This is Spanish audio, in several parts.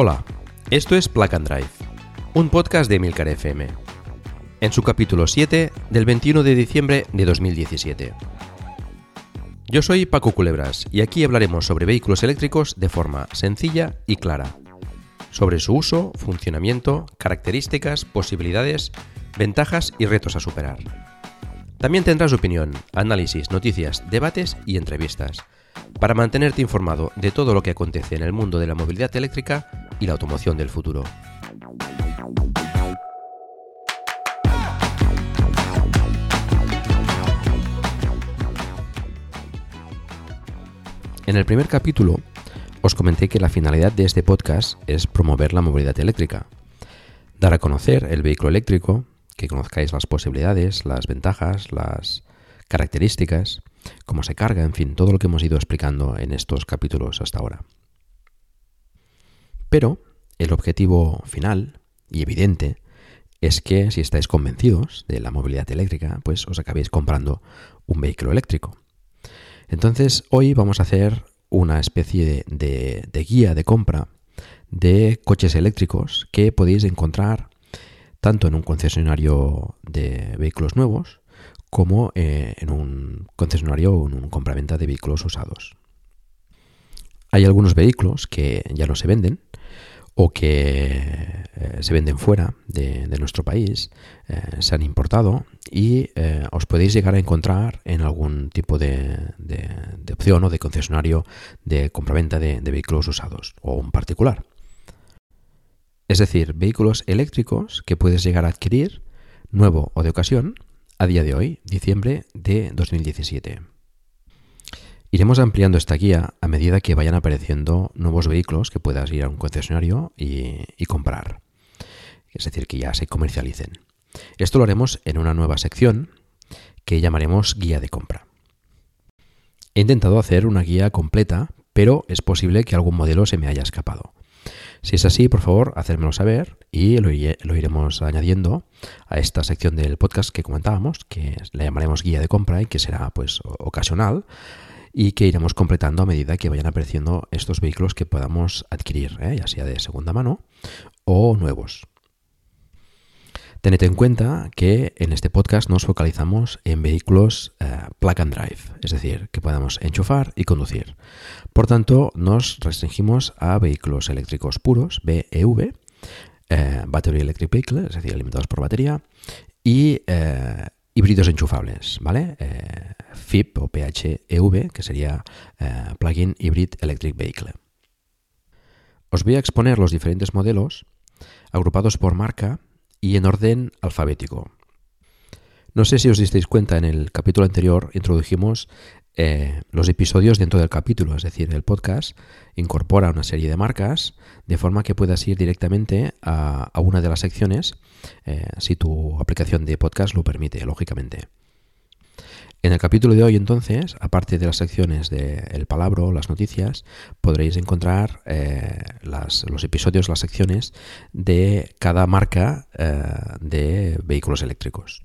Hola, esto es Plug and Drive, un podcast de Milcar FM, en su capítulo 7 del 21 de diciembre de 2017. Yo soy Paco Culebras y aquí hablaremos sobre vehículos eléctricos de forma sencilla y clara, sobre su uso, funcionamiento, características, posibilidades, ventajas y retos a superar. También tendrás opinión, análisis, noticias, debates y entrevistas para mantenerte informado de todo lo que acontece en el mundo de la movilidad eléctrica y la automoción del futuro. En el primer capítulo os comenté que la finalidad de este podcast es promover la movilidad eléctrica, dar a conocer el vehículo eléctrico, que conozcáis las posibilidades, las ventajas, las características, cómo se carga, en fin, todo lo que hemos ido explicando en estos capítulos hasta ahora. Pero el objetivo final y evidente es que si estáis convencidos de la movilidad eléctrica, pues os acabéis comprando un vehículo eléctrico. Entonces hoy vamos a hacer una especie de, guía de compra de coches eléctricos que podéis encontrar tanto en un concesionario de vehículos nuevos como eh, en un concesionario o en un compraventa de vehículos usados. Hay algunos vehículos que ya no se venden o que eh, se venden fuera de, nuestro país, eh, se han importado y os podéis llegar a encontrar en algún tipo de, opción o de concesionario de compraventa de, de vehículos usados o un particular. Es decir, vehículos eléctricos que puedes llegar a adquirir, nuevo o de ocasión, a día de hoy, diciembre de 2017. Iremos ampliando esta guía a medida que vayan apareciendo nuevos vehículos que puedas ir a un concesionario y, comprar. Es decir, que ya se comercialicen. Esto lo haremos en una nueva sección que llamaremos guía de compra. He intentado hacer una guía completa, pero es posible que algún modelo se me haya escapado. Si es así, por favor, hacérmelo saber y lo, iremos añadiendo a esta sección del podcast que comentábamos, que le llamaremos guía de compra y que será pues ocasional y que iremos completando a medida que vayan apareciendo estos vehículos que podamos adquirir, ¿eh? ya sea de segunda mano o nuevos. Tened en cuenta que en este podcast nos focalizamos en vehículos eh, plug and drive, es decir, que podamos enchufar y conducir. Por tanto, nos restringimos a vehículos eléctricos puros, BEV, eh, Battery Electric Vehicle, es decir, alimentados por batería, y eh, híbridos enchufables, ¿vale? FIP o PHEV, que sería Plug-in Hybrid Electric Vehicle. Os voy a exponer los diferentes modelos agrupados por marca y en orden alfabético. No sé si os disteis cuenta, en el capítulo anterior introdujimos eh, los episodios dentro del capítulo, es decir, el podcast incorpora una serie de marcas de forma que puedas ir directamente a, una de las secciones eh, si tu aplicación de podcast lo permite, lógicamente. En el capítulo de hoy, entonces, aparte de las secciones de El Palabro, las noticias, podréis encontrar eh, los episodios, las secciones de cada marca eh, de vehículos eléctricos.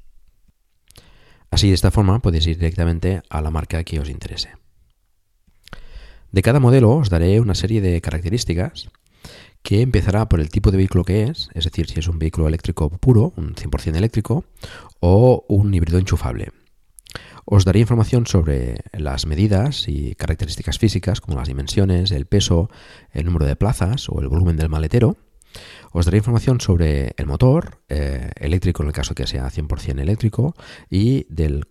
Así, de esta forma, podéis ir directamente a la marca que os interese. De cada modelo os daré una serie de características que empezará por el tipo de vehículo que es, es decir, si es un vehículo eléctrico puro, un 100% eléctrico, o un híbrido enchufable. Os daré información sobre las medidas y características físicas como las dimensiones, el peso, el número de plazas o el volumen del maletero. Os daré información sobre el motor eh, eléctrico en el caso que sea 100% eléctrico y del,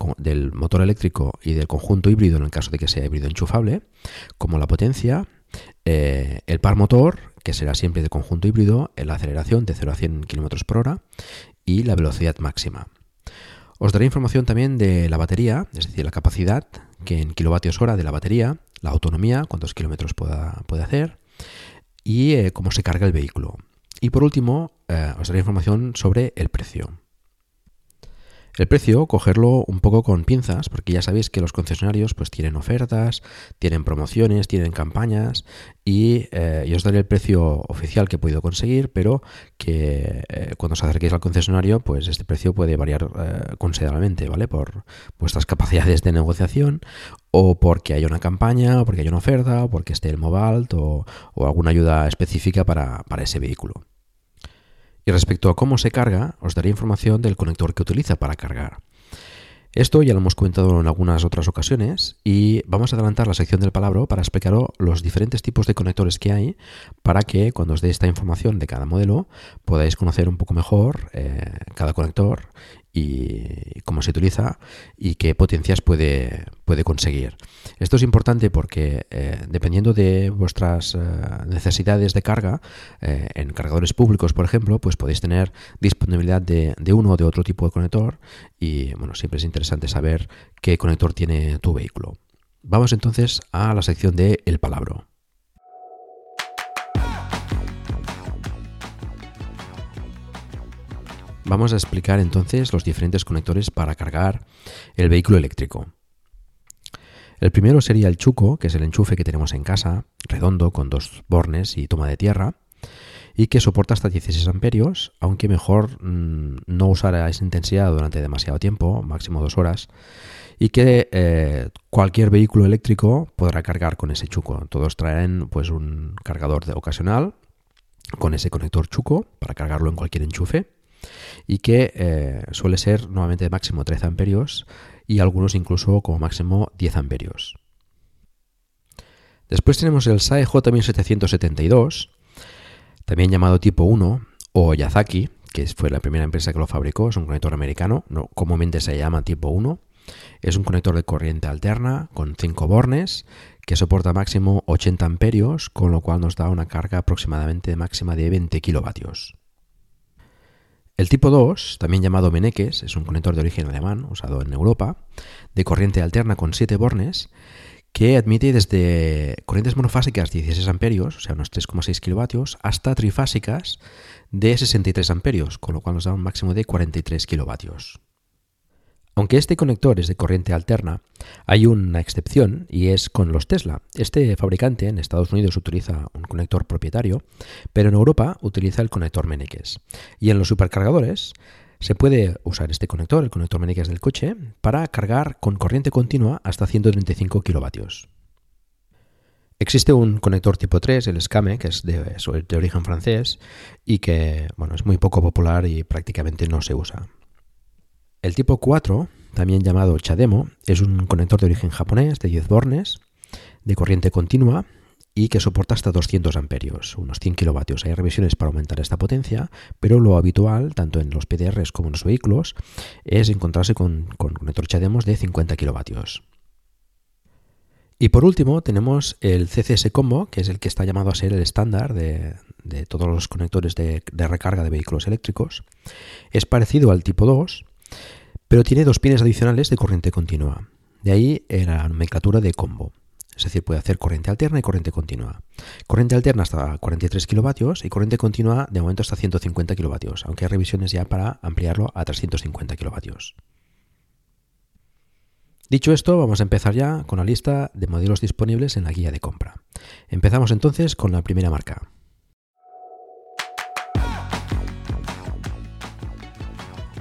motor eléctrico y del conjunto híbrido en el caso de que sea híbrido enchufable, como la potencia, eh, el par motor, que será siempre de conjunto híbrido, la aceleración de 0 a 100 km por hora y la velocidad máxima. Os daré información también de la batería, es decir, la capacidad que en kilovatios hora de la batería, la autonomía, cuántos kilómetros puede hacer y eh, cómo se carga el vehículo. Y por último, eh, os daré información sobre el precio. El precio, cogerlo un poco con pinzas, porque ya sabéis que los concesionarios pues tienen ofertas, tienen promociones, tienen campañas y eh, yo os daré el precio oficial que he podido conseguir, pero que eh, cuando os acerquéis al concesionario, pues este precio puede variar eh, considerablemente, ¿vale? Por vuestras capacidades de negociación o porque hay una campaña, o porque hay una oferta, o porque esté el Mobalt o, o alguna ayuda específica para, para ese vehículo. Y respecto a cómo se carga, os daré información del conector que utiliza para cargar. Esto ya lo hemos comentado en algunas otras ocasiones y vamos a adelantar la sección del palabra para explicaros los diferentes tipos de conectores que hay para que cuando os dé esta información de cada modelo podáis conocer un poco mejor eh, cada conector y cómo se utiliza y qué potencias puede, puede conseguir. Esto es importante porque eh, dependiendo de vuestras eh, necesidades de carga, eh, en cargadores públicos, por ejemplo, pues podéis tener disponibilidad de, de, uno o de otro tipo de conector y bueno, siempre es interesante saber qué conector tiene tu vehículo. Vamos entonces a la sección de El Palabro. Vamos a explicar entonces los diferentes conectores para cargar el vehículo eléctrico. El primero sería el chuco, que es el enchufe que tenemos en casa, redondo, con dos bornes y toma de tierra, y que soporta hasta 16 amperios, aunque mejor mmm, no usar esa intensidad durante demasiado tiempo, máximo dos horas, y que eh, cualquier vehículo eléctrico podrá cargar con ese chuco. Todos traen pues un cargador de ocasional con ese conector chuco para cargarlo en cualquier enchufe y que eh, suele ser nuevamente de máximo 13 amperios y algunos incluso como máximo 10 amperios. Después tenemos el SAE J1772, también llamado tipo 1 o Yazaki, que fue la primera empresa que lo fabricó, es un conector americano, no, comúnmente se llama tipo 1. Es un conector de corriente alterna con 5 bornes que soporta máximo 80 amperios, con lo cual nos da una carga aproximadamente máxima de 20 kilovatios. El tipo 2, también llamado Meneques, es un conector de origen alemán usado en Europa, de corriente alterna con 7 bornes, que admite desde corrientes monofásicas de 16 amperios, o sea, unos 3,6 kilovatios, hasta trifásicas de 63 amperios, con lo cual nos da un máximo de 43 kilovatios. Aunque este conector es de corriente alterna, hay una excepción y es con los Tesla. Este fabricante en Estados Unidos utiliza un conector propietario, pero en Europa utiliza el conector Meneques. Y en los supercargadores se puede usar este conector, el conector Meneques del coche, para cargar con corriente continua hasta 135 kilovatios. Existe un conector tipo 3, el SCAME, que es de, de origen francés y que bueno, es muy poco popular y prácticamente no se usa. El tipo 4, también llamado Chademo, es un conector de origen japonés de 10 bornes, de corriente continua y que soporta hasta 200 amperios, unos 100 kilovatios. Hay revisiones para aumentar esta potencia, pero lo habitual, tanto en los PDRs como en los vehículos, es encontrarse con, con conector Chademos de 50 kilovatios. Y por último tenemos el CCS Combo, que es el que está llamado a ser el estándar de, de todos los conectores de, de recarga de vehículos eléctricos. Es parecido al tipo 2, pero tiene dos pines adicionales de corriente continua. De ahí la nomenclatura de combo. Es decir, puede hacer corriente alterna y corriente continua. Corriente alterna hasta 43 kilovatios y corriente continua de momento hasta 150 kilovatios, aunque hay revisiones ya para ampliarlo a 350 kilovatios. Dicho esto, vamos a empezar ya con la lista de modelos disponibles en la guía de compra. Empezamos entonces con la primera marca.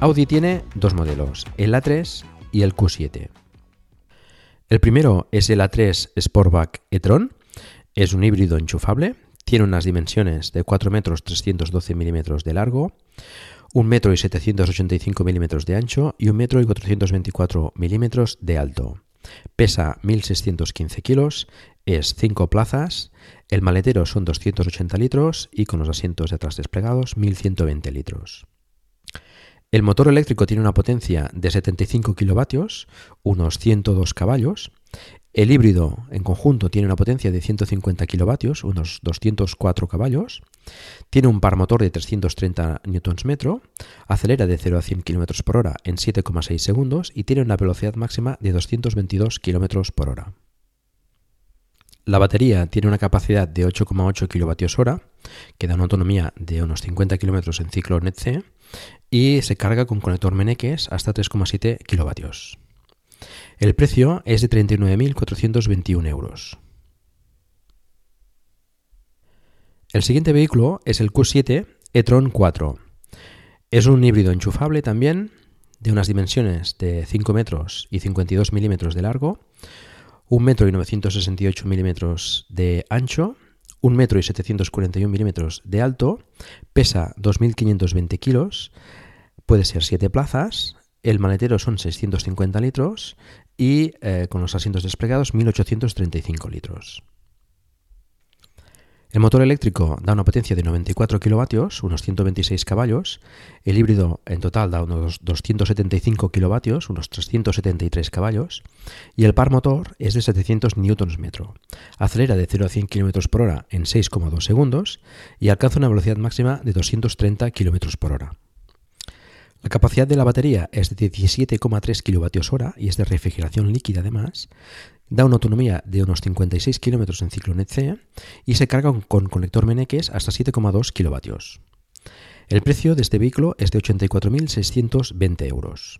Audi tiene dos modelos, el A3 y el Q7. El primero es el A3 Sportback e-tron, es un híbrido enchufable, tiene unas dimensiones de 4 metros 312 milímetros de largo, 1 metro y 785 milímetros de ancho y 1 metro y 424 milímetros de alto. Pesa 1.615 kilos, es 5 plazas, el maletero son 280 litros y con los asientos de atrás desplegados 1.120 litros. El motor eléctrico tiene una potencia de 75 kilovatios, unos 102 caballos. El híbrido en conjunto tiene una potencia de 150 kilovatios, unos 204 caballos. Tiene un par motor de 330 Nm, acelera de 0 a 100 km por hora en 7,6 segundos y tiene una velocidad máxima de 222 km por hora. La batería tiene una capacidad de 8,8 kWh, que da una autonomía de unos 50 km en ciclo NET-C y se carga con conector Meneques hasta 3,7 kW. El precio es de 39.421 euros. El siguiente vehículo es el Q7 e-tron 4. Es un híbrido enchufable también, de unas dimensiones de 5 metros y 52 milímetros de largo, 1 metro y 968 milímetros de ancho, 1 metro y 741 milímetros de alto, pesa 2.520 kilos, puede ser 7 plazas, el maletero son 650 litros y eh, con los asientos desplegados 1.835 litros. El motor eléctrico da una potencia de 94 kilovatios, unos 126 caballos. El híbrido en total da unos 275 kilovatios, unos 373 caballos. Y el par motor es de 700 newtons metro. Acelera de 0 a 100 km por hora en 6,2 segundos y alcanza una velocidad máxima de 230 km por hora. La capacidad de la batería es de 17,3 kWh y es de refrigeración líquida además. Da una autonomía de unos 56 km en ciclo NET-C y se carga con conector Meneques hasta 7,2 kW. El precio de este vehículo es de 84.620 euros.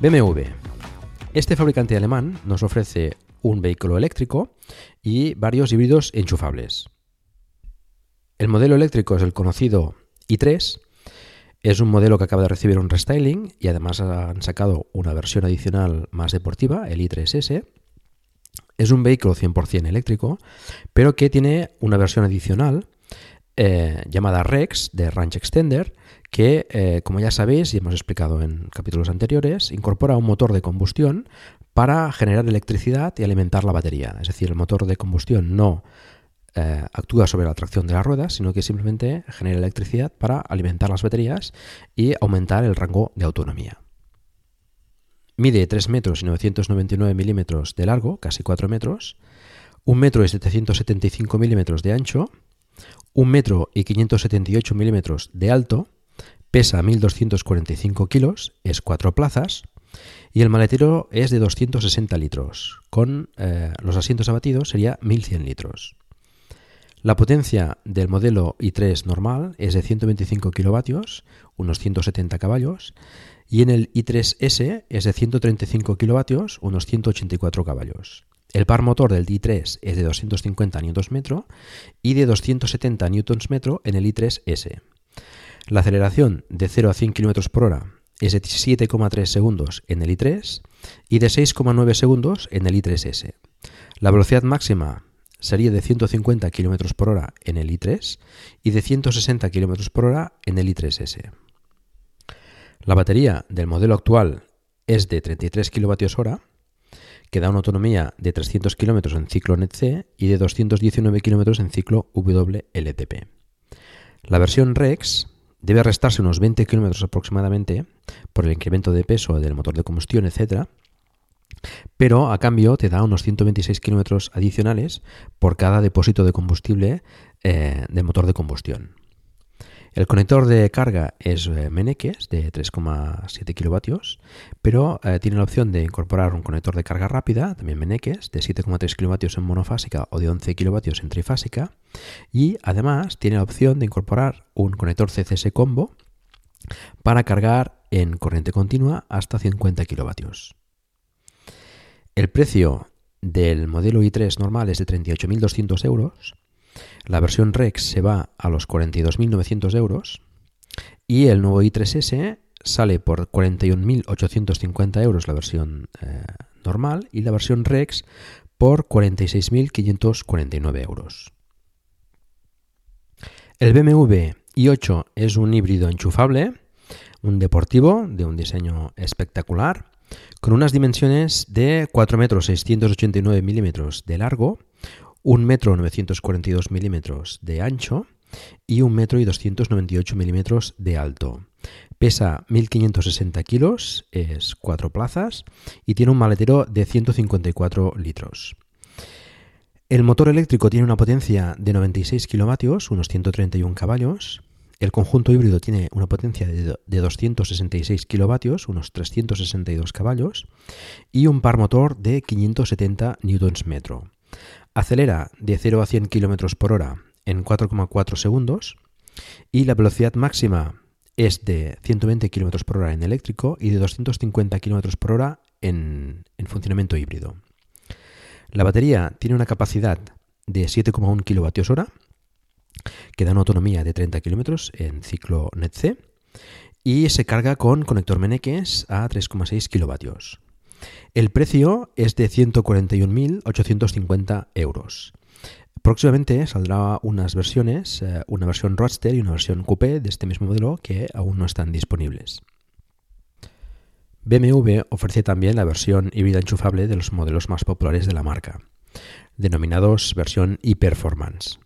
BMW. Este fabricante alemán nos ofrece un vehículo eléctrico y varios híbridos enchufables. El modelo eléctrico es el conocido i3 es un modelo que acaba de recibir un restyling y además han sacado una versión adicional más deportiva, el i3S. Es un vehículo 100% eléctrico, pero que tiene una versión adicional eh, llamada Rex de Ranch Extender, que, eh, como ya sabéis y hemos explicado en capítulos anteriores, incorpora un motor de combustión para generar electricidad y alimentar la batería. Es decir, el motor de combustión no eh, actúa sobre la tracción de las ruedas, sino que simplemente genera electricidad para alimentar las baterías y aumentar el rango de autonomía. Mide 3 metros y 999 milímetros de largo, casi 4 metros, 1 metro y 775 milímetros de ancho, 1 metro y 578 milímetros de alto, pesa 1245 kilos, es 4 plazas, y el maletero es de 260 litros, con eh, los asientos abatidos sería 1100 litros. La potencia del modelo i3 normal es de 125 kilovatios, unos 170 caballos, y en el i3S es de 135 kilovatios, unos 184 caballos. El par motor del i3 es de 250 Nm y de 270 Nm en el i3S. La aceleración de 0 a 100 km por hora es de 7,3 segundos en el i3 y de 6,9 segundos en el i3S. La velocidad máxima sería de 150 km por hora en el i3 y de 160 km por hora en el i3S. La batería del modelo actual es de 33 kWh, que da una autonomía de 300 km en ciclo NET-C y de 219 km en ciclo WLTP. La versión REX debe restarse unos 20 km aproximadamente por el incremento de peso del motor de combustión, etc., pero a cambio te da unos 126 kilómetros adicionales por cada depósito de combustible eh, del motor de combustión. El conector de carga es eh, Meneques de 3,7 kilovatios, pero eh, tiene la opción de incorporar un conector de carga rápida, también Meneques, de 7,3 kilovatios en monofásica o de 11 kilovatios en trifásica, y además tiene la opción de incorporar un conector CCS combo para cargar en corriente continua hasta 50 kilovatios. El precio del modelo i3 normal es de 38.200 euros. La versión Rex se va a los 42.900 euros. Y el nuevo i3S sale por 41.850 euros la versión eh, normal y la versión Rex por 46.549 euros. El BMW i8 es un híbrido enchufable, un deportivo de un diseño espectacular con unas dimensiones de 4 metros 689 milímetros de largo, 1 metro 942 milímetros de ancho y 1 metro y 298 milímetros de alto. Pesa 1560 kilos, es 4 plazas y tiene un maletero de 154 litros. El motor eléctrico tiene una potencia de 96 kilovatios, unos 131 caballos. El conjunto híbrido tiene una potencia de 266 kilovatios, unos 362 caballos, y un par motor de 570 Nm. Acelera de 0 a 100 km por hora en 4,4 segundos y la velocidad máxima es de 120 km por hora en eléctrico y de 250 km por hora en, funcionamiento híbrido. La batería tiene una capacidad de 7,1 kWh que da una autonomía de 30 km en ciclo NET-C y se carga con conector Meneques a 3,6 kW. El precio es de 141.850 euros. Próximamente saldrá unas versiones, eh, una versión Roadster y una versión Coupé de este mismo modelo que aún no están disponibles. BMW ofrece también la versión híbrida enchufable de los modelos más populares de la marca, denominados versión e-Performance.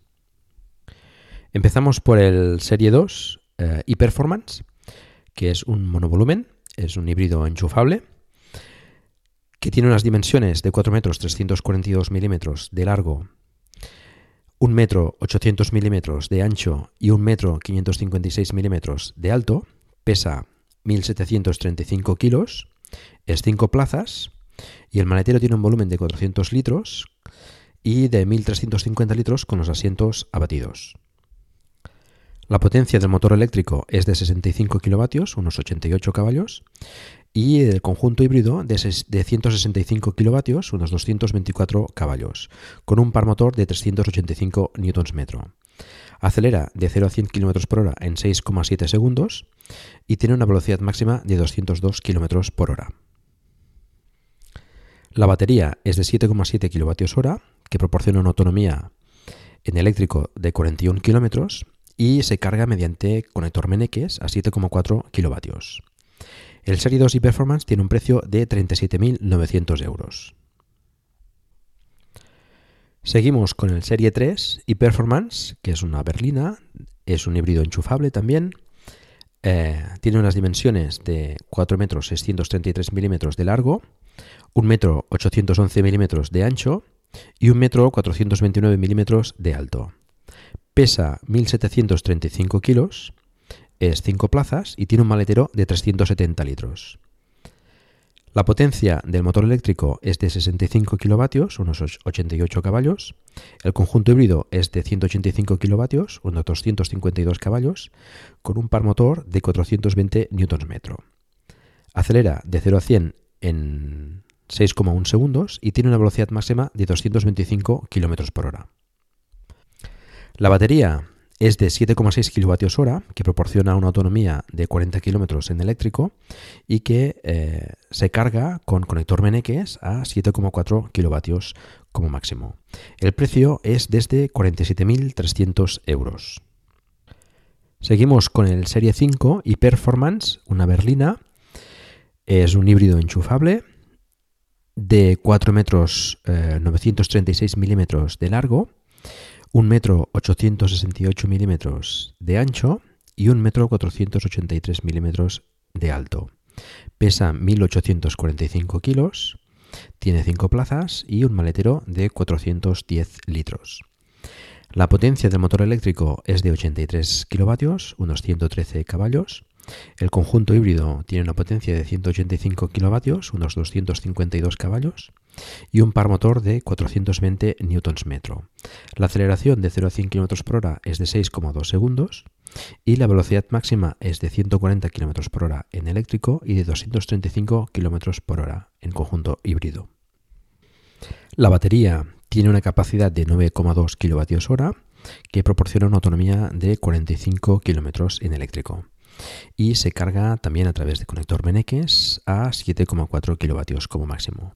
Empezamos por el Serie 2 eh, e-Performance, que es un monovolumen, es un híbrido enchufable, que tiene unas dimensiones de 4 metros 342 milímetros de largo, 1 metro 800 milímetros de ancho y 1 metro 556 milímetros de alto, pesa 1.735 kilos, es 5 plazas y el maletero tiene un volumen de 400 litros y de 1.350 litros con los asientos abatidos. La potencia del motor eléctrico es de 65 kilovatios, unos 88 caballos, y el conjunto híbrido de, 165 kilovatios, unos 224 caballos, con un par motor de 385 Nm. Acelera de 0 a 100 km por hora en 6,7 segundos y tiene una velocidad máxima de 202 km por hora. La batería es de 7,7 kWh, que proporciona una autonomía en eléctrico de 41 km y se carga mediante conector Meneques a 7,4 kW. El Serie 2 y Performance tiene un precio de 37.900 euros. Seguimos con el Serie 3 y Performance, que es una berlina, es un híbrido enchufable también. Eh, tiene unas dimensiones de 4 metros 633 milímetros de largo, 1 metro 811 milímetros de ancho y 1 metro 429 milímetros de alto. Pesa 1735 kilos, es 5 plazas y tiene un maletero de 370 litros. La potencia del motor eléctrico es de 65 kilovatios, unos 88 caballos. El conjunto híbrido es de 185 kilovatios, unos 252 caballos, con un par motor de 420 Nm. Acelera de 0 a 100 en 6,1 segundos y tiene una velocidad máxima de 225 km por hora. La batería es de 7,6 kWh, que proporciona una autonomía de 40 km en eléctrico y que eh, se carga con conector Meneques a 7,4 kW como máximo. El precio es desde 47.300 euros. Seguimos con el Serie 5 y Performance, una berlina. Es un híbrido enchufable de 4 metros 936 eh, milímetros de largo un metro 868 milímetros de ancho y un metro 483 milímetros de alto. Pesa 1845 kilos, tiene 5 plazas y un maletero de 410 litros. La potencia del motor eléctrico es de 83 kilovatios, unos 113 caballos, el conjunto híbrido tiene una potencia de 185 kilovatios, unos 252 caballos, y un par motor de 420 Nm. La aceleración de 0 a 100 km por hora es de 6,2 segundos y la velocidad máxima es de 140 km por hora en eléctrico y de 235 km por hora en conjunto híbrido. La batería tiene una capacidad de 9,2 kWh que proporciona una autonomía de 45 km en eléctrico y se carga también a través de conector Meneques a 7,4 kilovatios como máximo.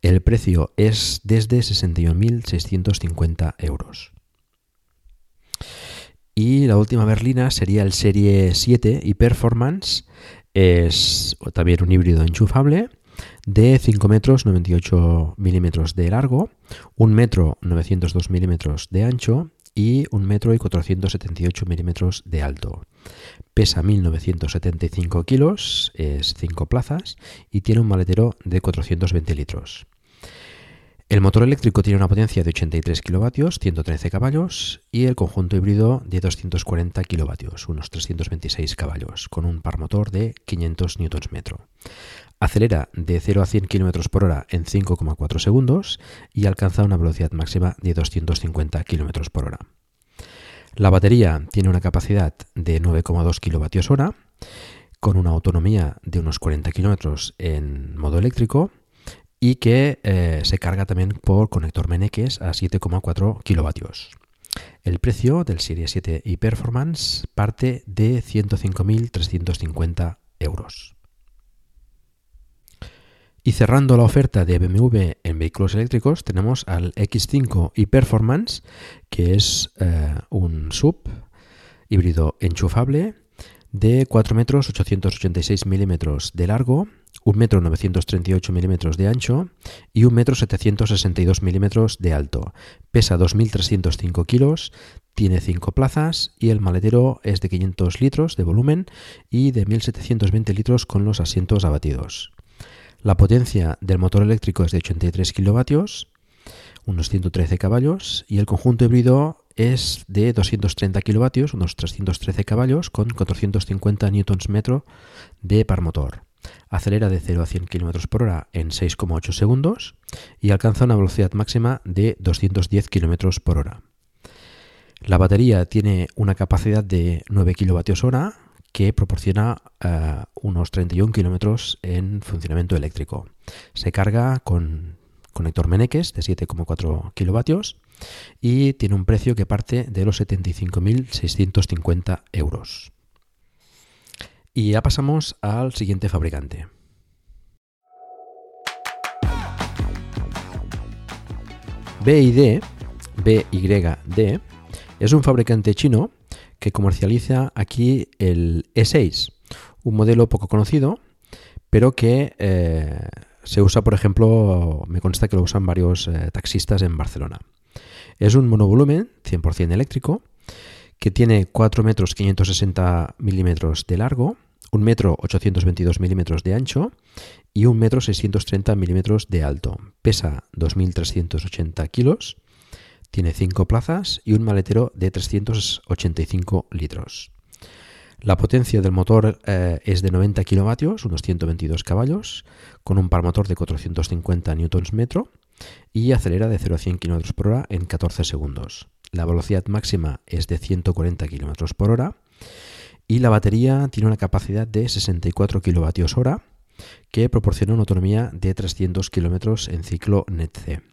El precio es desde 61.650 euros. Y la última berlina sería el Serie 7 y Performance. Es también un híbrido enchufable de 5 metros 98 milímetros de largo, 1 metro 902 milímetros de ancho y 1 metro y 478 milímetros de alto. Pesa 1975 kilos, es 5 plazas y tiene un maletero de 420 litros. El motor eléctrico tiene una potencia de 83 kilovatios, 113 caballos, y el conjunto híbrido de 240 kilovatios, unos 326 caballos, con un par motor de 500 Nm. Acelera de 0 a 100 km por hora en 5,4 segundos y alcanza una velocidad máxima de 250 km por hora. La batería tiene una capacidad de 9,2 kWh con una autonomía de unos 40 km en modo eléctrico y que eh, se carga también por conector Meneques a 7,4 kilovatios. El precio del Serie 7 y Performance parte de 105.350 euros. Y cerrando la oferta de BMW en vehículos eléctricos, tenemos al X5 y Performance, que es eh, un sub híbrido enchufable de 4 metros 886 milímetros de largo 1 metro 938 milímetros de ancho y 1 metro 762 milímetros de alto. Pesa 2.305 kilos, tiene 5 plazas y el maletero es de 500 litros de volumen y de 1.720 litros con los asientos abatidos. La potencia del motor eléctrico es de 83 kilovatios, unos 113 caballos, y el conjunto híbrido es de 230 kilovatios, unos 313 caballos, con 450 Nm de par motor acelera de 0 a 100 km por hora en 6,8 segundos y alcanza una velocidad máxima de 210 km por hora. La batería tiene una capacidad de 9 kWh que proporciona eh, unos 31 km en funcionamiento eléctrico. Se carga con conector Meneques de 7,4 kilovatios y tiene un precio que parte de los 75.650 euros. Y ya pasamos al siguiente fabricante. BYD, BYD, es un fabricante chino que comercializa aquí el E6, un modelo poco conocido, pero que eh, se usa, por ejemplo, me consta que lo usan varios eh, taxistas en Barcelona. Es un monovolumen 100% eléctrico que tiene 4 metros 560 milímetros de largo, 1 metro 822 milímetros de ancho y 1 metro 630 milímetros de alto. Pesa 2.380 kilos, tiene 5 plazas y un maletero de 385 litros. La potencia del motor eh, es de 90 kilovatios, unos 122 caballos, con un par motor de 450 Nm y acelera de 0 a 100 km por hora en 14 segundos. La velocidad máxima es de 140 km por hora y la batería tiene una capacidad de 64 kWh que proporciona una autonomía de 300 km en ciclo NET-C.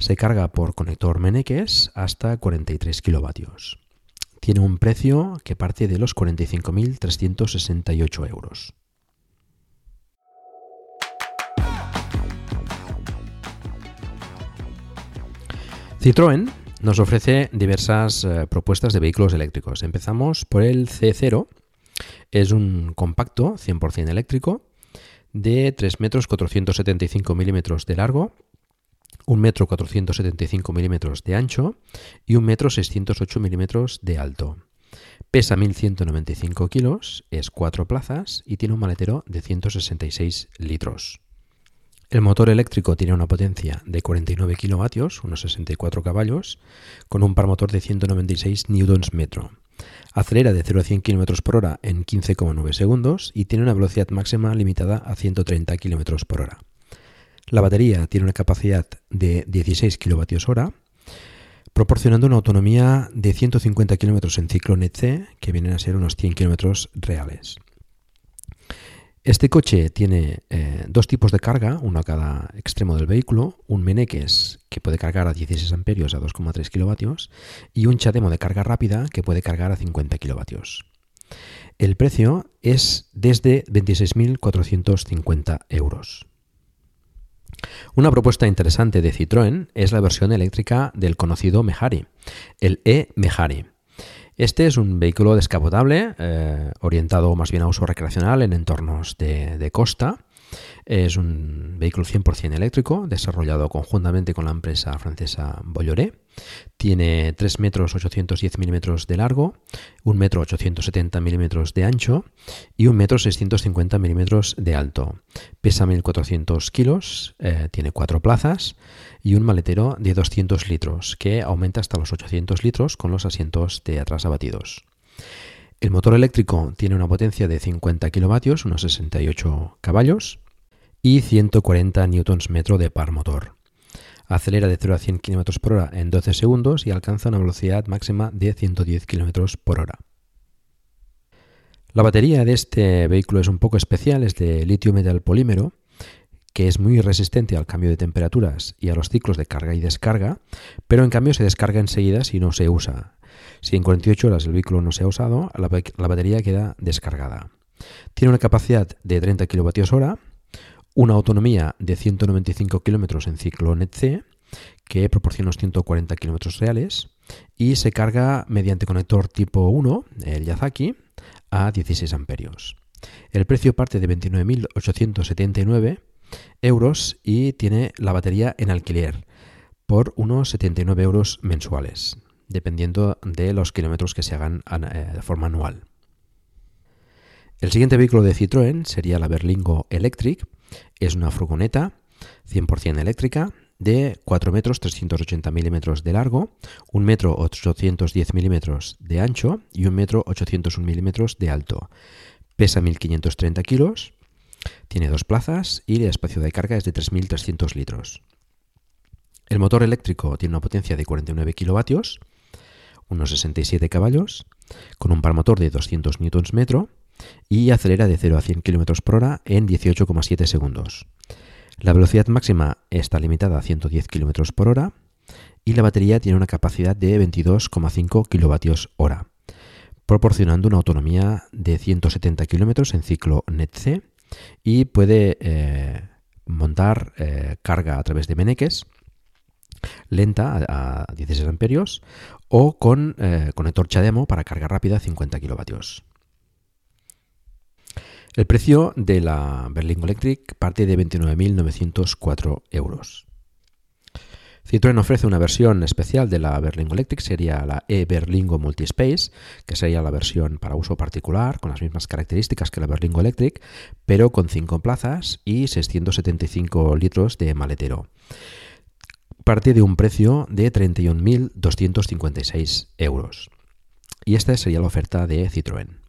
Se carga por conector Meneques hasta 43 kW. Tiene un precio que parte de los 45.368 euros. Citroën nos ofrece diversas eh, propuestas de vehículos eléctricos. Empezamos por el C0. Es un compacto 100% eléctrico de 3 metros 475 milímetros de largo, 1 metro 475 milímetros de ancho y 1 metro 608 milímetros de alto. Pesa 1195 kilos, es 4 plazas y tiene un maletero de 166 litros. El motor eléctrico tiene una potencia de 49 kilovatios, unos 64 caballos, con un par motor de 196 Nm. Acelera de 0 a 100 km por hora en 15,9 segundos y tiene una velocidad máxima limitada a 130 km por hora. La batería tiene una capacidad de 16 kWh, proporcionando una autonomía de 150 km en ciclo NET-C, que vienen a ser unos 100 km reales. Este coche tiene eh, dos tipos de carga, uno a cada extremo del vehículo, un Meneques que puede cargar a 16 amperios a 2,3 kilovatios y un Chademo de carga rápida que puede cargar a 50 kilovatios. El precio es desde 26.450 euros. Una propuesta interesante de Citroën es la versión eléctrica del conocido Mehari, el E-Mehari. Este es un vehículo descapotable, eh, orientado más bien a uso recreacional en entornos de, costa. Es un vehículo 100% eléctrico, desarrollado conjuntamente con la empresa francesa Bolloré, Tiene 3 metros 810 milímetros de largo, 1 metro 870 milímetros de ancho y 1 metro 650 milímetros de alto. Pesa 1400 kilos, eh, tiene 4 plazas y un maletero de 200 litros que aumenta hasta los 800 litros con los asientos de atrás abatidos. El motor eléctrico tiene una potencia de 50 kilovatios, unos 68 caballos, y 140 newtons metro de par motor. Acelera de 0 a 100 km por hora en 12 segundos y alcanza una velocidad máxima de 110 km por hora. La batería de este vehículo es un poco especial, es de litio metal polímero, que es muy resistente al cambio de temperaturas y a los ciclos de carga y descarga, pero en cambio se descarga enseguida si no se usa. Si en 48 horas el vehículo no se ha usado, la, batería queda descargada. Tiene una capacidad de 30 kWh, una autonomía de 195 km en ciclo NET-C, que proporciona unos 140 km reales, y se carga mediante conector tipo 1, el Yazaki, a 16 amperios. El precio parte de 29.879 euros y tiene la batería en alquiler por unos 79 euros mensuales dependiendo de los kilómetros que se hagan eh, de forma anual. El siguiente vehículo de Citroën sería la Berlingo Electric. Es una furgoneta 100% eléctrica de 4 metros 380 milímetros de largo, 1 metro 810 milímetros de ancho y 1 metro 801 milímetros de alto. Pesa 1530 kilos, tiene dos plazas y el espacio de carga es de 3300 litros. El motor eléctrico tiene una potencia de 49 kilovatios unos 67 caballos, con un par motor de 200 Nm y acelera de 0 a 100 km por hora en 18,7 segundos. La velocidad máxima está limitada a 110 km por hora y la batería tiene una capacidad de 22,5 kWh, proporcionando una autonomía de 170 km en ciclo NET-C y puede eh, montar eh, carga a través de meneques lenta a, 16 amperios o con eh, conector CHAdeMO para carga rápida a 50 kilovatios. El precio de la Berlingo Electric parte de 29.904 euros. Citroën ofrece una versión especial de la Berlingo Electric, sería la e-Berlingo Multispace, que sería la versión para uso particular, con las mismas características que la Berlingo Electric, pero con 5 plazas y 675 litros de maletero parte de un precio de 31.256 euros. Y esta sería la oferta de Citroën.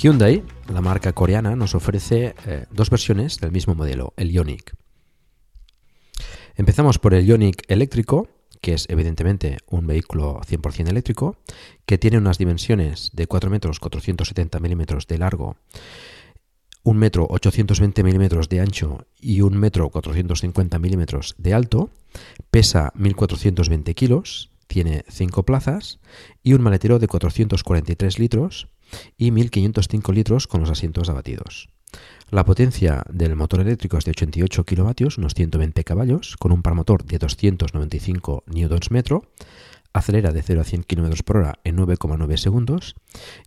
Hyundai, la marca coreana, nos ofrece eh, dos versiones del mismo modelo, el Ioniq. Empezamos por el Ioniq eléctrico, que es evidentemente un vehículo 100% eléctrico, que tiene unas dimensiones de 4 metros 470 milímetros de largo un metro 820 milímetros de ancho y un metro 450 milímetros de alto, pesa 1420 kilos, tiene 5 plazas y un maletero de 443 litros y 1505 litros con los asientos abatidos. La potencia del motor eléctrico es de 88 kilovatios, unos 120 caballos, con un par motor de 295 Nm, acelera de 0 a 100 km por hora en 9,9 segundos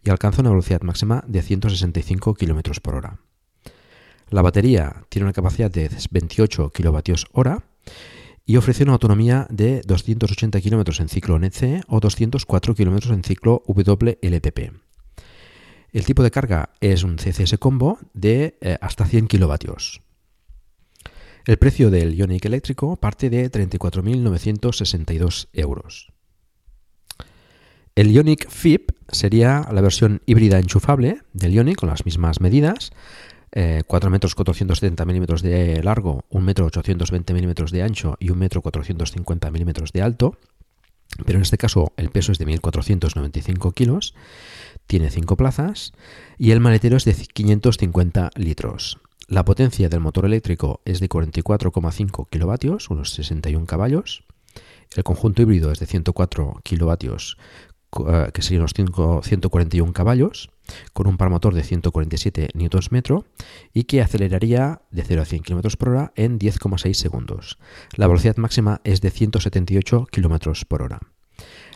y alcanza una velocidad máxima de 165 km por hora. La batería tiene una capacidad de 28 kWh y ofrece una autonomía de 280 km en ciclo NC o 204 km en ciclo WLTP. El tipo de carga es un CCS combo de eh, hasta 100 kW. El precio del Ioniq eléctrico parte de 34.962 euros. El Ioniq FIP sería la versión híbrida enchufable del Ioniq con las mismas medidas, 4 eh, metros 470 milímetros de largo, 1 metro 820 milímetros de ancho y 1 metro 450 milímetros de alto. Pero en este caso el peso es de 1.495 kilos, tiene 5 plazas y el maletero es de 550 litros. La potencia del motor eléctrico es de 44,5 kilovatios, unos 61 caballos. El conjunto híbrido es de 104 kilovatios eh, que serían unos 141 caballos, con un par motor de 147 Nm y que aceleraría de 0 a 100 km por hora en 10,6 segundos. La velocidad máxima es de 178 km por hora.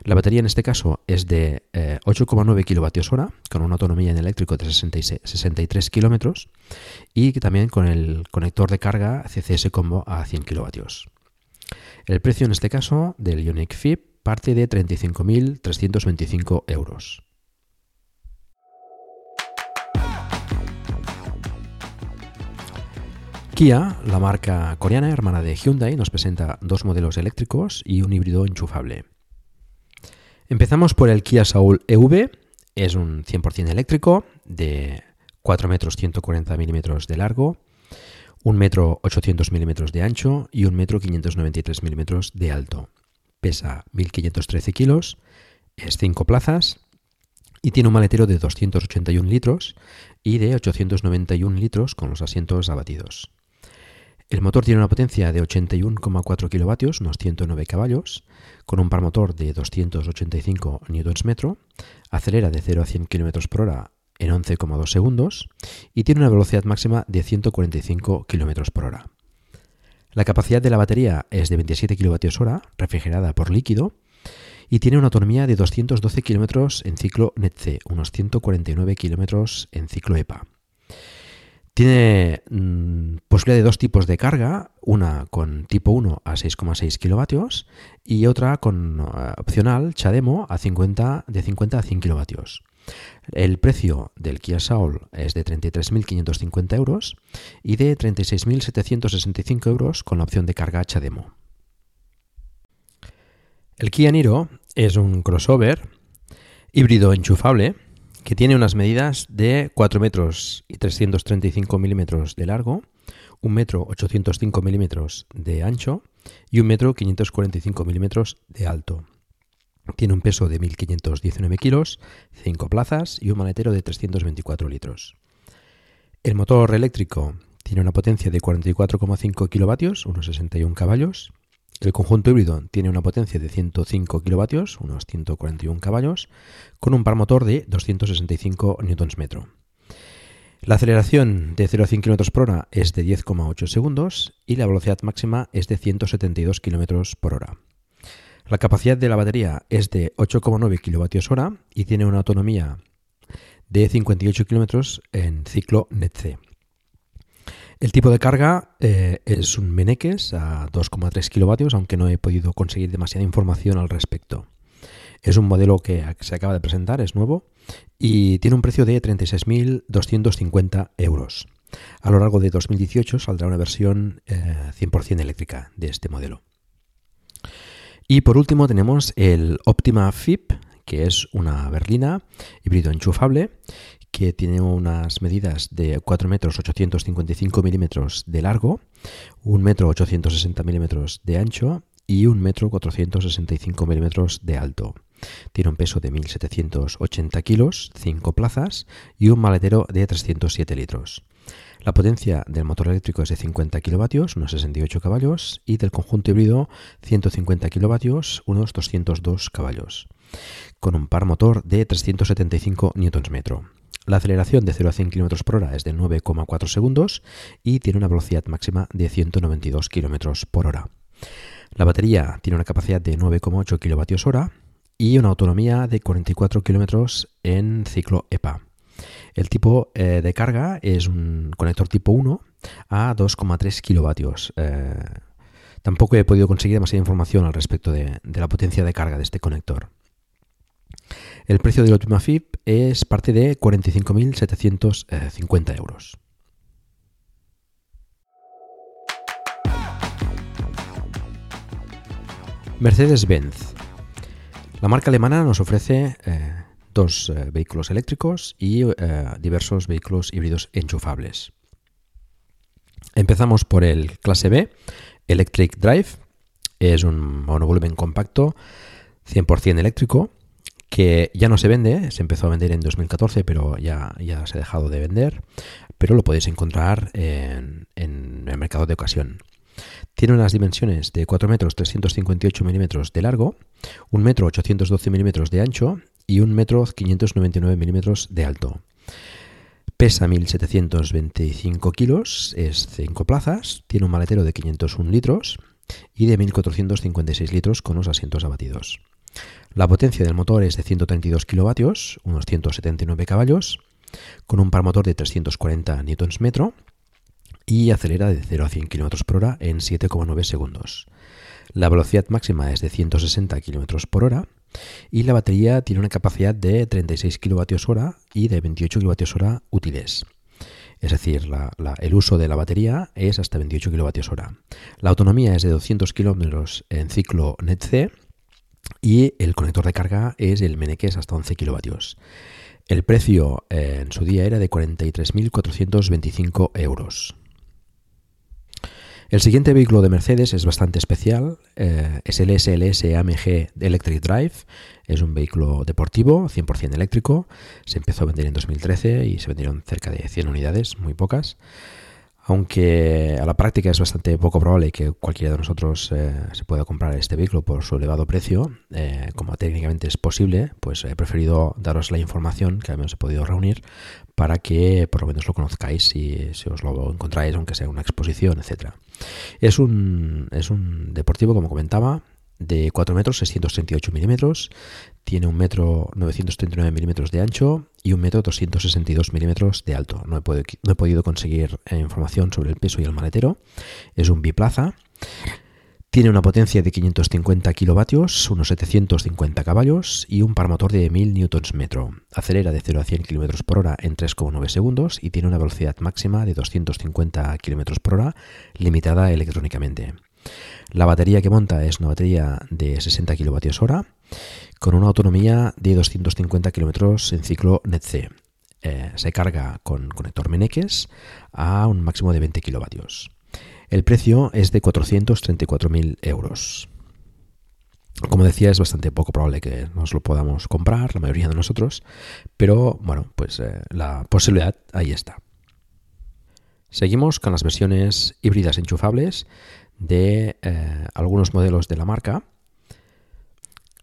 La batería en este caso es de 8,9 kWh con una autonomía en eléctrico de 63 kilómetros y también con el conector de carga CCS Combo a 100 kW. El precio en este caso del Ionic FIP parte de 35.325 euros. Kia, la marca coreana hermana de Hyundai, nos presenta dos modelos eléctricos y un híbrido enchufable. Empezamos por el Kia Soul EV, es un 100% eléctrico de 4 metros 140 milímetros de largo, 1 metro 800 milímetros de ancho y 1 metro 593 milímetros de alto. Pesa 1513 kilos, es 5 plazas y tiene un maletero de 281 litros y de 891 litros con los asientos abatidos. El motor tiene una potencia de 81,4 kilovatios, unos 109 caballos, con un par motor de 285 Nm, acelera de 0 a 100 km por hora en 11,2 segundos y tiene una velocidad máxima de 145 km por hora. La capacidad de la batería es de 27 kWh, refrigerada por líquido, y tiene una autonomía de 212 km en ciclo NETC, unos 149 km en ciclo EPA. Tiene mm, posibilidad de dos tipos de carga, una con tipo 1 a 6,6 kilovatios y otra con uh, opcional CHAdeMO a 50, de 50 a 100 kilovatios. El precio del Kia Soul es de 33.550 euros y de 36.765 euros con la opción de carga CHAdeMO. El Kia Niro es un crossover híbrido enchufable que tiene unas medidas de 4 metros y 335 milímetros de largo, 1 metro 805 milímetros de ancho y 1 metro 545 milímetros de alto. Tiene un peso de 1.519 kilos, 5 plazas y un maletero de 324 litros. El motor eléctrico tiene una potencia de 44,5 kilovatios, unos 61 caballos, el conjunto híbrido tiene una potencia de 105 kilovatios, unos 141 caballos, con un par motor de 265 Nm. La aceleración de 0 a 100 km por hora es de 10,8 segundos y la velocidad máxima es de 172 km por hora. La capacidad de la batería es de 8,9 kWh y tiene una autonomía de 58 km en ciclo NETC. El tipo de carga eh, es un Meneques a 2,3 kilovatios, aunque no he podido conseguir demasiada información al respecto. Es un modelo que se acaba de presentar, es nuevo y tiene un precio de 36.250 euros. A lo largo de 2018 saldrá una versión 100% eh, eléctrica de este modelo. Y por último tenemos el Optima FIP, que es una berlina híbrido enchufable que tiene unas medidas de 4 metros 855 milímetros de largo, 1 metro 860 milímetros de ancho y 1 metro 465 milímetros de alto. Tiene un peso de 1.780 kilos, 5 plazas y un maletero de 307 litros. La potencia del motor eléctrico es de 50 kilovatios, unos 68 caballos, y del conjunto híbrido 150 kilovatios, unos 202 caballos, con un par motor de 375 Nm. La aceleración de 0 a 100 km por hora es de 9,4 segundos y tiene una velocidad máxima de 192 km por hora. La batería tiene una capacidad de 9,8 kWh y una autonomía de 44 km en ciclo EPA. El tipo eh, de carga es un conector tipo 1 a 2,3 kilovatios. Eh, tampoco he podido conseguir demasiada información al respecto de la potencia de carga de este conector. El precio del Ultima FIP es parte de 45.750 euros. Mercedes-Benz. La marca alemana nos ofrece eh, dos eh, vehículos eléctricos y eh, diversos vehículos híbridos enchufables. Empezamos por el clase B, Electric Drive. Es un monovolumen compacto 100% eléctrico que ya no se vende, se empezó a vender en 2014, pero ya, ya se ha dejado de vender, pero lo podéis encontrar en, el mercado de ocasión. Tiene unas dimensiones de 4 metros 358 milímetros de largo, 1 metro 812 milímetros de ancho y 1 metro 599 milímetros de alto. Pesa 1.725 kilos, es 5 plazas, tiene un maletero de 501 litros y de 1.456 litros con los asientos abatidos. La potencia del motor es de 132 kilovatios, unos 179 caballos, con un par motor de 340 Nm y acelera de 0 a 100 km por hora en 7,9 segundos. La velocidad máxima es de 160 km por hora y la batería tiene una capacidad de 36 kWh y de 28 kWh útiles. Es decir, el uso de la batería es hasta 28 kWh. La autonomía es de 200 km en ciclo NET-C y el conector de carga es el Meneques hasta 11 kW. El precio eh, en su día era de 43.425 euros. El siguiente vehículo de Mercedes es bastante especial, eh, es el SLS AMG Electric Drive, es un vehículo deportivo 100% eléctrico, se empezó a vender en 2013 y se vendieron cerca de 100 unidades, muy pocas aunque a la práctica es bastante poco probable que cualquiera de nosotros eh, se pueda comprar este vehículo por su elevado precio, eh, como técnicamente es posible, pues he preferido daros la información que al menos he podido reunir para que por lo menos lo conozcáis si, si os lo encontráis, aunque sea una exposición, etc. Es un, es un deportivo, como comentaba, de 4 metros 638 milímetros, tiene un metro 939 milímetros de ancho y un metro 262 milímetros de alto. No he, podido, conseguir eh, información sobre el peso y el maletero. Es un biplaza. Tiene una potencia de 550 kilovatios, unos 750 caballos y un par motor de 1000 newtons metro. Acelera de 0 a 100 km por hora en 3,9 segundos y tiene una velocidad máxima de 250 km por hora limitada electrónicamente. La batería que monta es una batería de 60 kWh con una autonomía de 250 km en ciclo NET-C. Eh, se carga con conector Meneques a un máximo de 20 kW. El precio es de 434.000 euros. Como decía, es bastante poco probable que nos lo podamos comprar, la mayoría de nosotros, pero bueno, pues eh, la posibilidad ahí está. Seguimos con las versiones híbridas enchufables de eh, algunos modelos de la marca,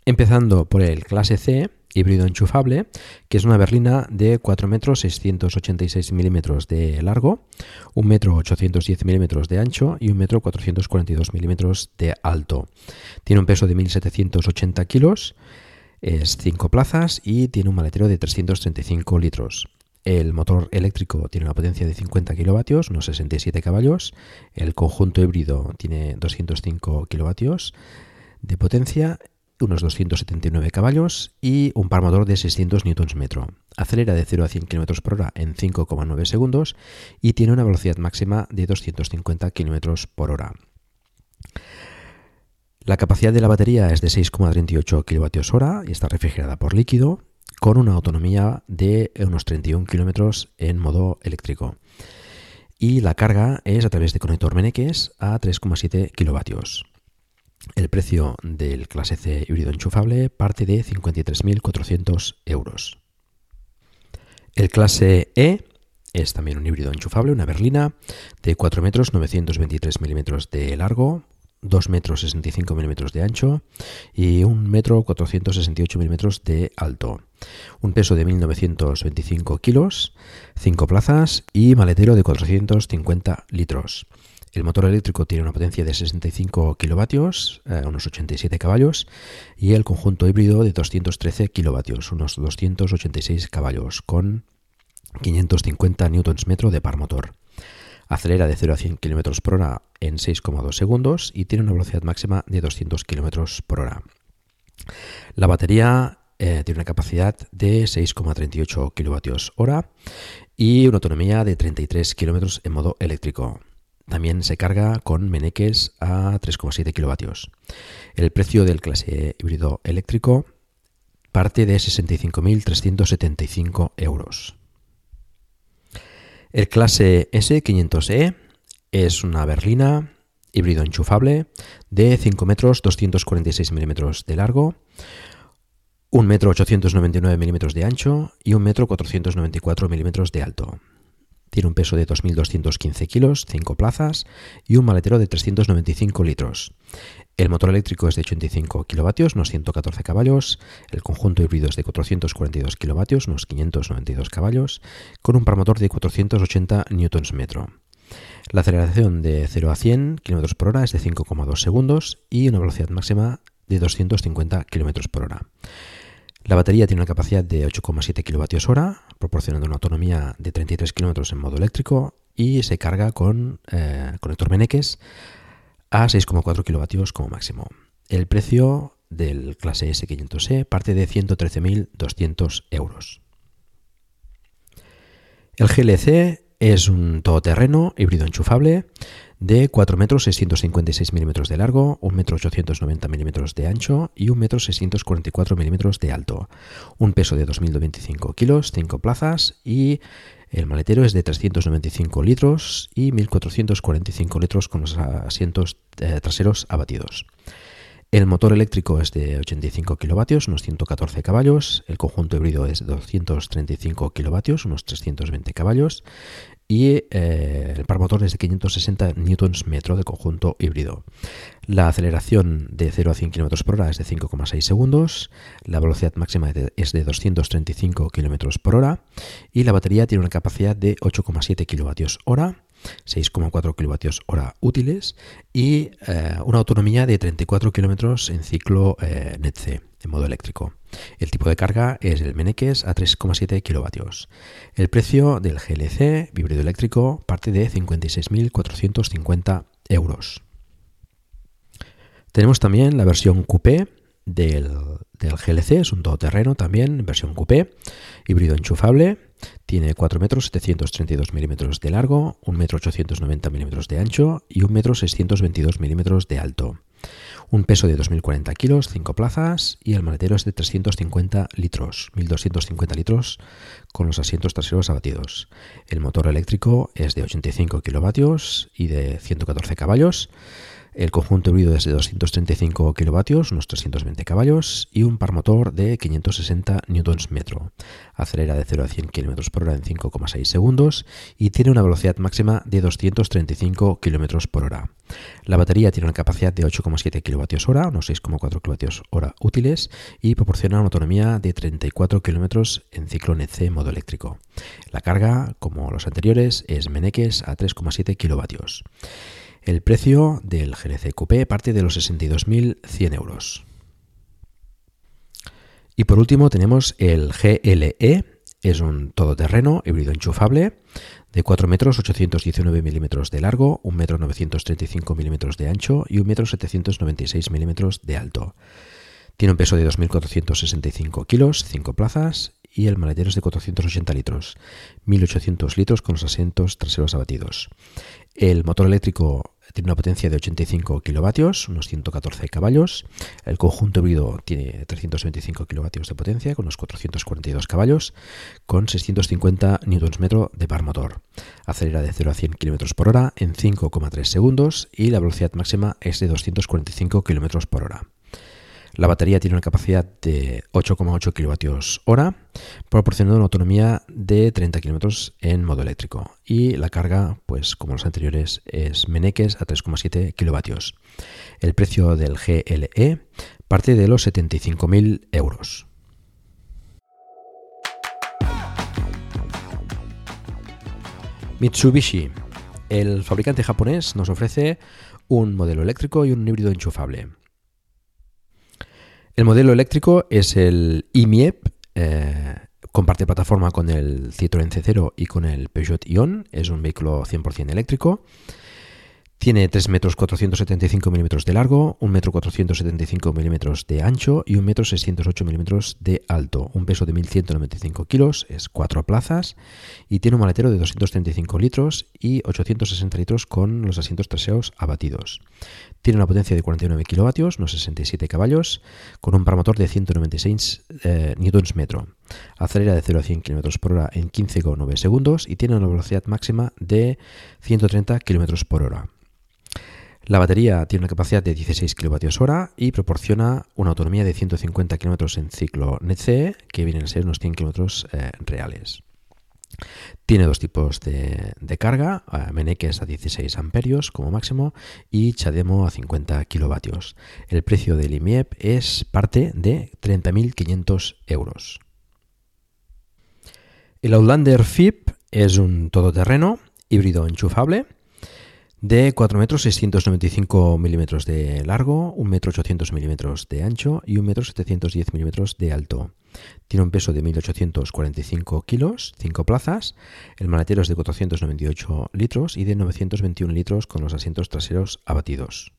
empezando por el clase C, híbrido enchufable, que es una berlina de 4 metros 686 milímetros de largo, 1 metro 810 milímetros de ancho y 1 metro 442 milímetros de alto. Tiene un peso de 1780 kilos, es 5 plazas y tiene un maletero de 335 litros. El motor eléctrico tiene una potencia de 50 kilovatios, unos 67 caballos. El conjunto híbrido tiene 205 kilovatios de potencia, unos 279 caballos y un par motor de 600 Nm. Acelera de 0 a 100 km por hora en 5,9 segundos y tiene una velocidad máxima de 250 km por hora. La capacidad de la batería es de 6,38 kWh y está refrigerada por líquido con una autonomía de unos 31 kilómetros en modo eléctrico. Y la carga es a través de conector Meneques a 3,7 kilovatios. El precio del clase C híbrido enchufable parte de 53.400 euros. El clase E es también un híbrido enchufable, una berlina de 4 metros 923 milímetros de largo, 2 metros 65 milímetros de ancho y 1 metro 468 milímetros de alto. Un peso de 1925 kilos, 5 plazas y maletero de 450 litros. El motor eléctrico tiene una potencia de 65 kilovatios, eh, unos 87 caballos, y el conjunto híbrido de 213 kilovatios, unos 286 caballos, con 550 newtons metro de par motor. Acelera de 0 a 100 km por hora en 6,2 segundos y tiene una velocidad máxima de 200 km por hora. La batería eh, tiene una capacidad de 6,38 kWh y una autonomía de 33 km en modo eléctrico. También se carga con meneques a 3,7 kilovatios. El precio del clase híbrido eléctrico parte de 65.375 euros. El clase S500E es una berlina híbrido enchufable de 5 metros 246 milímetros de largo, 1 metro 899 milímetros de ancho y 1 metro 494 milímetros de alto. Tiene un peso de 2.215 kilos, 5 plazas y un maletero de 395 litros. El motor eléctrico es de 85 kilovatios, unos 114 caballos. El conjunto híbrido es de 442 kilovatios, unos 592 caballos, con un par motor de 480 newtons metro. La aceleración de 0 a 100 km por hora es de 5,2 segundos y una velocidad máxima de 250 km por hora. La batería tiene una capacidad de 8,7 kWh, proporcionando una autonomía de 33 km en modo eléctrico y se carga con eh, conector Meneques a 6,4 kW como máximo. El precio del clase S500E parte de 113.200 euros. El GLC es un todoterreno híbrido enchufable de 4 metros 656 milímetros de largo, 1 metro 890 milímetros de ancho y 1 metro 644 milímetros de alto. Un peso de 2.025 kilos, 5 plazas y el maletero es de 395 litros y 1.445 litros con los asientos eh, traseros abatidos. El motor eléctrico es de 85 kilovatios, unos 114 caballos. El conjunto híbrido es de 235 kilovatios, unos 320 caballos. Y eh, el par motor es de 560 newtons metro de conjunto híbrido. La aceleración de 0 a 100 km por hora es de 5,6 segundos. La velocidad máxima es de 235 km por hora. Y la batería tiene una capacidad de 8,7 kilovatios hora 6,4 útiles y eh, una autonomía de 34 km en ciclo eh, NETC en modo eléctrico. El tipo de carga es el Meneques a 3,7 kW. El precio del GLC híbrido eléctrico parte de 56.450 euros. Tenemos también la versión coupé del, del GLC, es un todoterreno también, versión coupé, híbrido enchufable tiene 4 metros 732 milímetros de largo, 1 metro 890 milímetros de ancho y 1 metro 622 milímetros de alto. Un peso de 2.040 kilos, 5 plazas y el maletero es de 350 litros, 1.250 litros con los asientos traseros abatidos. El motor eléctrico es de 85 kilovatios y de 114 caballos. El conjunto híbrido es de 235 kilovatios, unos 320 caballos, y un par motor de 560 Nm. Acelera de 0 a 100 km por hora en 5,6 segundos y tiene una velocidad máxima de 235 km por hora. La batería tiene una capacidad de 8,7 kWh, unos 6,4 kWh útiles, y proporciona una autonomía de 34 km en ciclo NC modo eléctrico. La carga, como los anteriores, es Meneques a 3,7 kW. El precio del GLC Coupé parte de los 62.100 euros. Y por último tenemos el GLE, es un todoterreno híbrido enchufable de 4 metros 819 milímetros de largo, 1 metro 935 milímetros de ancho y 1 metro 796 milímetros de alto. Tiene un peso de 2.465 kilos, 5 plazas y el maletero es de 480 litros, 1.800 litros con los asientos traseros abatidos. El motor eléctrico tiene una potencia de 85 kilovatios, unos 114 caballos. El conjunto híbrido tiene 325 kilovatios de potencia, con unos 442 caballos, con 650 Nm de par motor. Acelera de 0 a 100 km por hora en 5,3 segundos y la velocidad máxima es de 245 km por hora. La batería tiene una capacidad de 8,8 kWh, proporcionando una autonomía de 30 km en modo eléctrico. Y la carga, pues como los anteriores, es Meneques a 3,7 kW. El precio del GLE parte de los 75.000 euros. Mitsubishi. El fabricante japonés nos ofrece un modelo eléctrico y un híbrido enchufable. El modelo eléctrico es el IMIEP, eh, comparte plataforma con el Citroën C0 y con el Peugeot Ion, es un vehículo 100% eléctrico. Tiene 3 metros 475 milímetros de largo, 1 metro 475 milímetros de ancho y 1 metro 608 milímetros de alto. Un peso de 1.195 kilos, es 4 plazas y tiene un maletero de 235 litros y 860 litros con los asientos traseros abatidos. Tiene una potencia de 49 kilovatios, unos 67 caballos, con un paramotor de 196 eh, newtons metro. Acelera de 0 a 100 km por hora en 15,9 segundos y tiene una velocidad máxima de 130 km por hora. La batería tiene una capacidad de 16 kWh y proporciona una autonomía de 150 km en ciclo NETCE, que vienen a ser unos 100 km eh, reales. Tiene dos tipos de, carga, Meneques a 16 amperios como máximo y Chademo a 50 kilovatios. El precio del IMIEP es parte de 30.500 euros. El Outlander FIP es un todoterreno híbrido enchufable de 4 metros 695 milímetros de largo, 1 metro 800 milímetros de ancho y 1 metro 710 milímetros de alto. Tiene un peso de 1.845 kilos, 5 plazas, el maletero es de 498 litros y de 921 litros con los asientos traseros abatidos.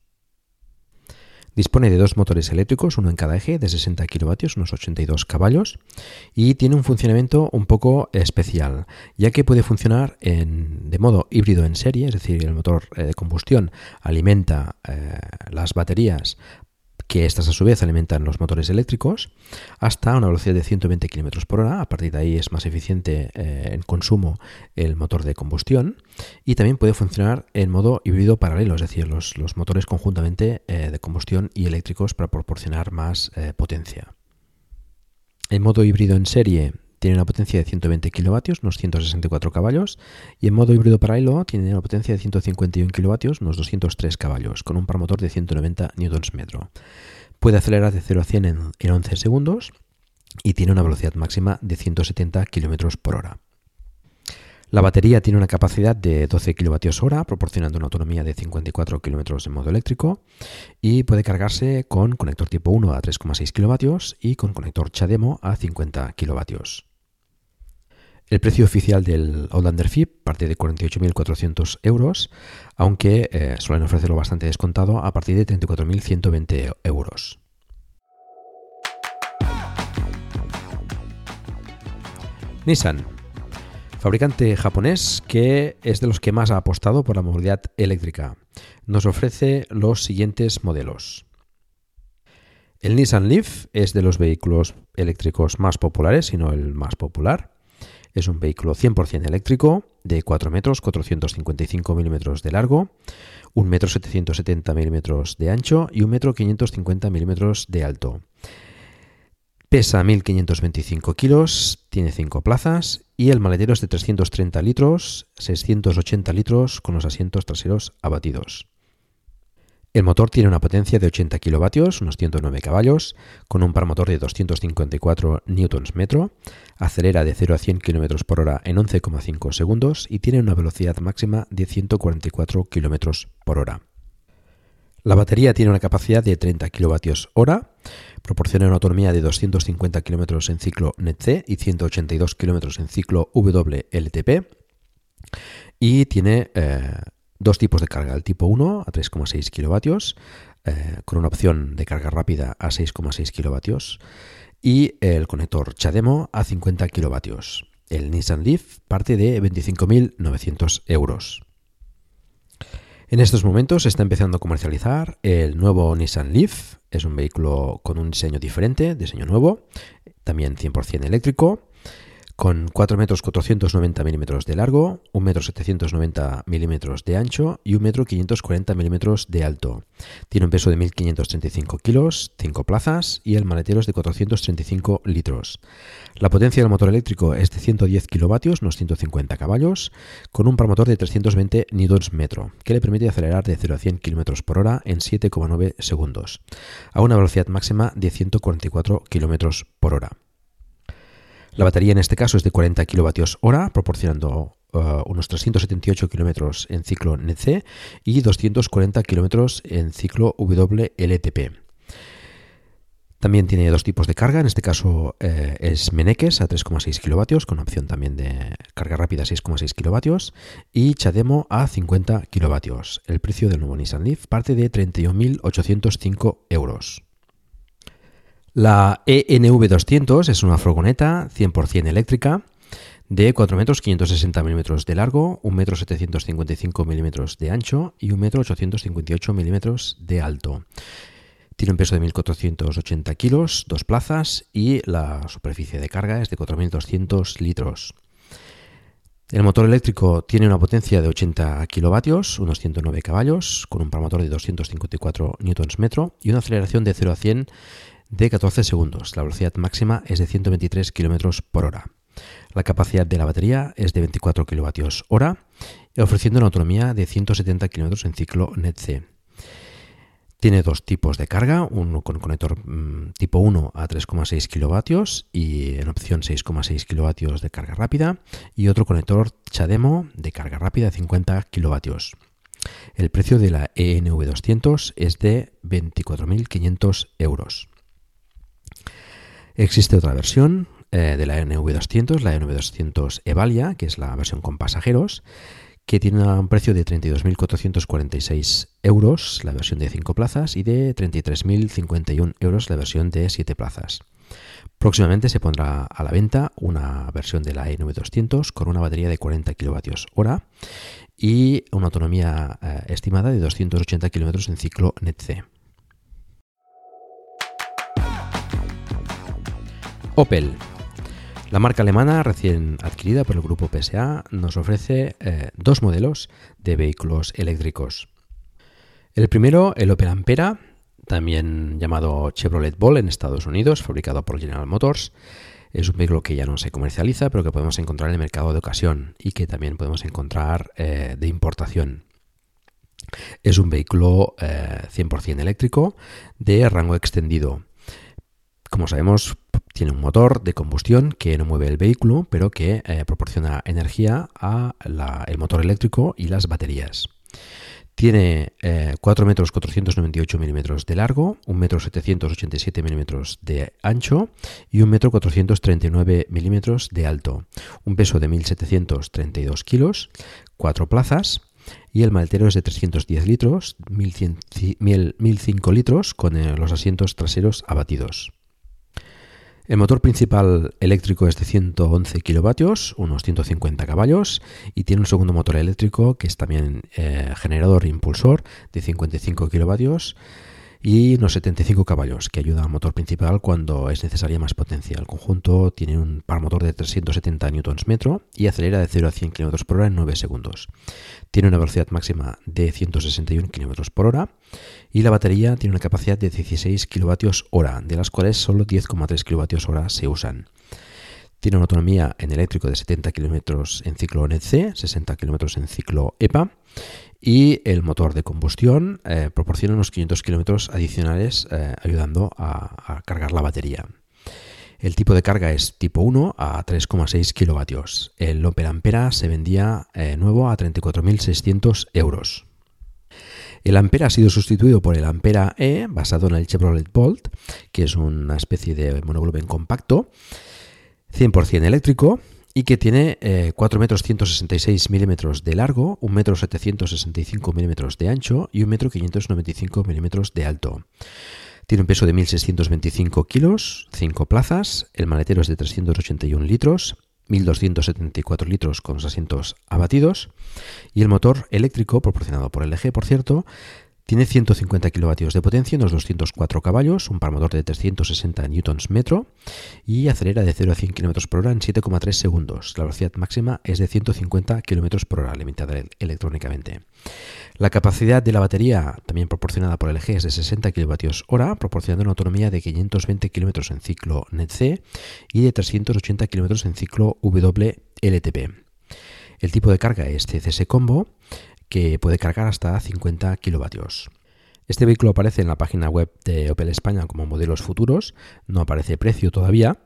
Dispone de dos motores eléctricos, uno en cada eje, de 60 kilovatios, unos 82 caballos, y tiene un funcionamiento un poco especial, ya que puede funcionar en, de modo híbrido en serie, es decir, el motor eh, de combustión alimenta eh, las baterías que estas a su vez alimentan los motores eléctricos hasta una velocidad de 120 km por hora. A partir de ahí es más eficiente eh, en consumo el motor de combustión y también puede funcionar en modo híbrido paralelo, es decir, los, motores conjuntamente eh, de combustión y eléctricos para proporcionar más eh, potencia. En modo híbrido en serie tiene una potencia de 120 kilovatios, unos 164 caballos, y en modo híbrido paralelo tiene una potencia de 151 kilovatios, unos 203 caballos, con un par motor de 190 Nm. Puede acelerar de 0 a 100 en, 11 segundos y tiene una velocidad máxima de 170 km por hora. La batería tiene una capacidad de 12 kWh, proporcionando una autonomía de 54 km en modo eléctrico y puede cargarse con conector tipo 1 a 3,6 kW y con conector CHAdeMO a 50 kW. El precio oficial del Outlander FIP parte de 48.400 euros, aunque eh, suelen ofrecerlo bastante descontado a partir de 34.120 euros. Nissan, fabricante japonés que es de los que más ha apostado por la movilidad eléctrica, nos ofrece los siguientes modelos. El Nissan Leaf es de los vehículos eléctricos más populares, si no el más popular. Es un vehículo 100% eléctrico de 4 metros 455 milímetros de largo, 1 metro 770 milímetros de ancho y 1 metro 550 milímetros de alto. Pesa 1.525 kilos, tiene 5 plazas y el maletero es de 330 litros, 680 litros con los asientos traseros abatidos. El motor tiene una potencia de 80 kilovatios, unos 109 caballos, con un par motor de 254 Nm, acelera de 0 a 100 km por hora en 11,5 segundos y tiene una velocidad máxima de 144 km por hora. La batería tiene una capacidad de 30 kWh, proporciona una autonomía de 250 km en ciclo NET-C y 182 km en ciclo WLTP y tiene eh, dos tipos de carga, el tipo 1 a 3,6 kilovatios, eh, con una opción de carga rápida a 6,6 kilovatios, y el conector CHAdeMO a 50 kilovatios. El Nissan Leaf parte de 25.900 euros. En estos momentos se está empezando a comercializar el nuevo Nissan Leaf. Es un vehículo con un diseño diferente, diseño nuevo, también 100% eléctrico con 4 metros 490 milímetros de largo, 1 metro 790 milímetros de ancho y 1 metro 540 milímetros de alto. Tiene un peso de 1.535 kilos, 5 plazas y el maletero es de 435 litros. La potencia del motor eléctrico es de 110 kilovatios, unos 150 caballos, con un par motor de 320 Nm, que le permite acelerar de 0 a 100 km por hora en 7,9 segundos, a una velocidad máxima de 144 km por hora. La batería en este caso es de 40 kWh, proporcionando uh, unos 378 km en ciclo NC y 240 km en ciclo WLTP. También tiene dos tipos de carga, en este caso eh, es Meneques a 3,6 kW, con opción también de carga rápida 6,6 kW, y Chademo a 50 kW. El precio del nuevo Nissan Leaf parte de 31.805 euros. La ENV200 es una furgoneta 100% eléctrica de 4 metros 560 milímetros de largo, 1 metro 755 milímetros de ancho y 1 metro 858 milímetros de alto. Tiene un peso de 1.480 kilos, dos plazas y la superficie de carga es de 4.200 litros. El motor eléctrico tiene una potencia de 80 kilovatios, unos 109 caballos, con un par motor de 254 Nm y una aceleración de 0 a 100 de 14 segundos. La velocidad máxima es de 123 km por hora. La capacidad de la batería es de 24 kWh, ofreciendo una autonomía de 170 km en ciclo NET-C. Tiene dos tipos de carga, uno con conector mm, tipo 1 a 3,6 kW y en opción 6,6 kW de carga rápida y otro conector CHAdeMO de carga rápida de 50 kW. El precio de la ENV200 es de 24.500 euros. Existe otra versión eh, de la ENV200, la ENV200 Evalia, que es la versión con pasajeros, que tiene un precio de 32.446 euros la versión de 5 plazas y de 33.051 euros la versión de 7 plazas. Próximamente se pondrá a la venta una versión de la ENV200 con una batería de 40 kWh y una autonomía eh, estimada de 280 km en ciclo NETC. Opel la marca alemana, recién adquirida por el grupo PSA, nos ofrece eh, dos modelos de vehículos eléctricos. El primero, el Opel Ampera, también llamado Chevrolet Ball en Estados Unidos, fabricado por General Motors. Es un vehículo que ya no se comercializa, pero que podemos encontrar en el mercado de ocasión y que también podemos encontrar eh, de importación. Es un vehículo 100% eh, eléctrico de rango extendido. Como sabemos, tiene un motor de combustión que no mueve el vehículo, pero que eh, proporciona energía al motor eléctrico y las baterías. Tiene 4 eh, metros 498 milímetros de largo, 1 metro 787 milímetros de ancho y 1 metro 439 milímetros de alto. Un peso de 1.732 kilos, 4 plazas y el maletero es de 310 litros, 1.005 litros con eh, los asientos traseros abatidos. El motor principal eléctrico es de 111 kilovatios, unos 150 caballos, y tiene un segundo motor eléctrico que es también eh, generador impulsor de 55 kilovatios y unos 75 caballos, que ayuda al motor principal cuando es necesaria más potencia. El conjunto tiene un par motor de 370 Nm y acelera de 0 a 100 km por hora en 9 segundos. Tiene una velocidad máxima de 161 km por hora y la batería tiene una capacidad de 16 kWh, de las cuales solo 10,3 kWh se usan. Tiene una autonomía en eléctrico de 70 km en ciclo NEC, 60 km en ciclo EPA y el motor de combustión eh, proporciona unos 500 kilómetros adicionales eh, ayudando a, cargar la batería. El tipo de carga es tipo 1 a 3,6 kilovatios. El Opel Ampera se vendía eh, nuevo a 34.600 euros. El Ampera ha sido sustituido por el Ampera E, basado en el Chevrolet Bolt, que es una especie de monovolumen compacto, 100% eléctrico, y que tiene 4 eh, metros 166 milímetros de largo, 1 metro 765 milímetros de ancho y 1 metro 595 milímetros de alto. Tiene un peso de 1.625 kilos, 5 plazas, el maletero es de 381 litros, 1.274 litros con los asientos abatidos y el motor eléctrico, proporcionado por LG por cierto, tiene 150 kilovatios de potencia, unos 204 caballos, un par motor de 360 newtons metro y acelera de 0 a 100 km por hora en 7,3 segundos. La velocidad máxima es de 150 km por hora, limitada electrónicamente. La capacidad de la batería, también proporcionada por LG, es de 60 kWh, proporcionando una autonomía de 520 km en ciclo NET-C y de 380 km en ciclo WLTP. El tipo de carga es CCS Combo que puede cargar hasta 50 kilovatios. Este vehículo aparece en la página web de Opel España como modelos futuros, no aparece precio todavía.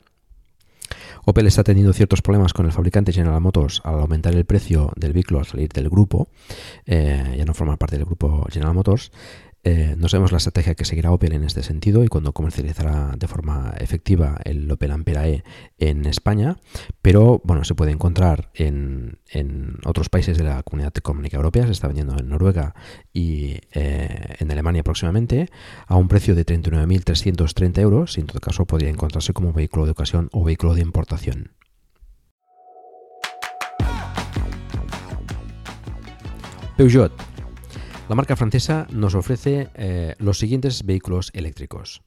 Opel está teniendo ciertos problemas con el fabricante General Motors al aumentar el precio del vehículo al salir del grupo, eh, ya no forma parte del grupo General Motors, eh, no sabemos la estrategia que seguirá Opel en este sentido y cuando comercializará de forma efectiva el Opel Ampera E en España, pero bueno, se puede encontrar en, otros países de la Comunidad Económica Europea, se está vendiendo en Noruega y eh, en Alemania próximamente a un precio de 39.330 euros y en todo caso podría encontrarse como vehículo de ocasión o vehículo de importación. Peugeot la marca francesa nos ofrece eh, los siguientes vehículos eléctricos.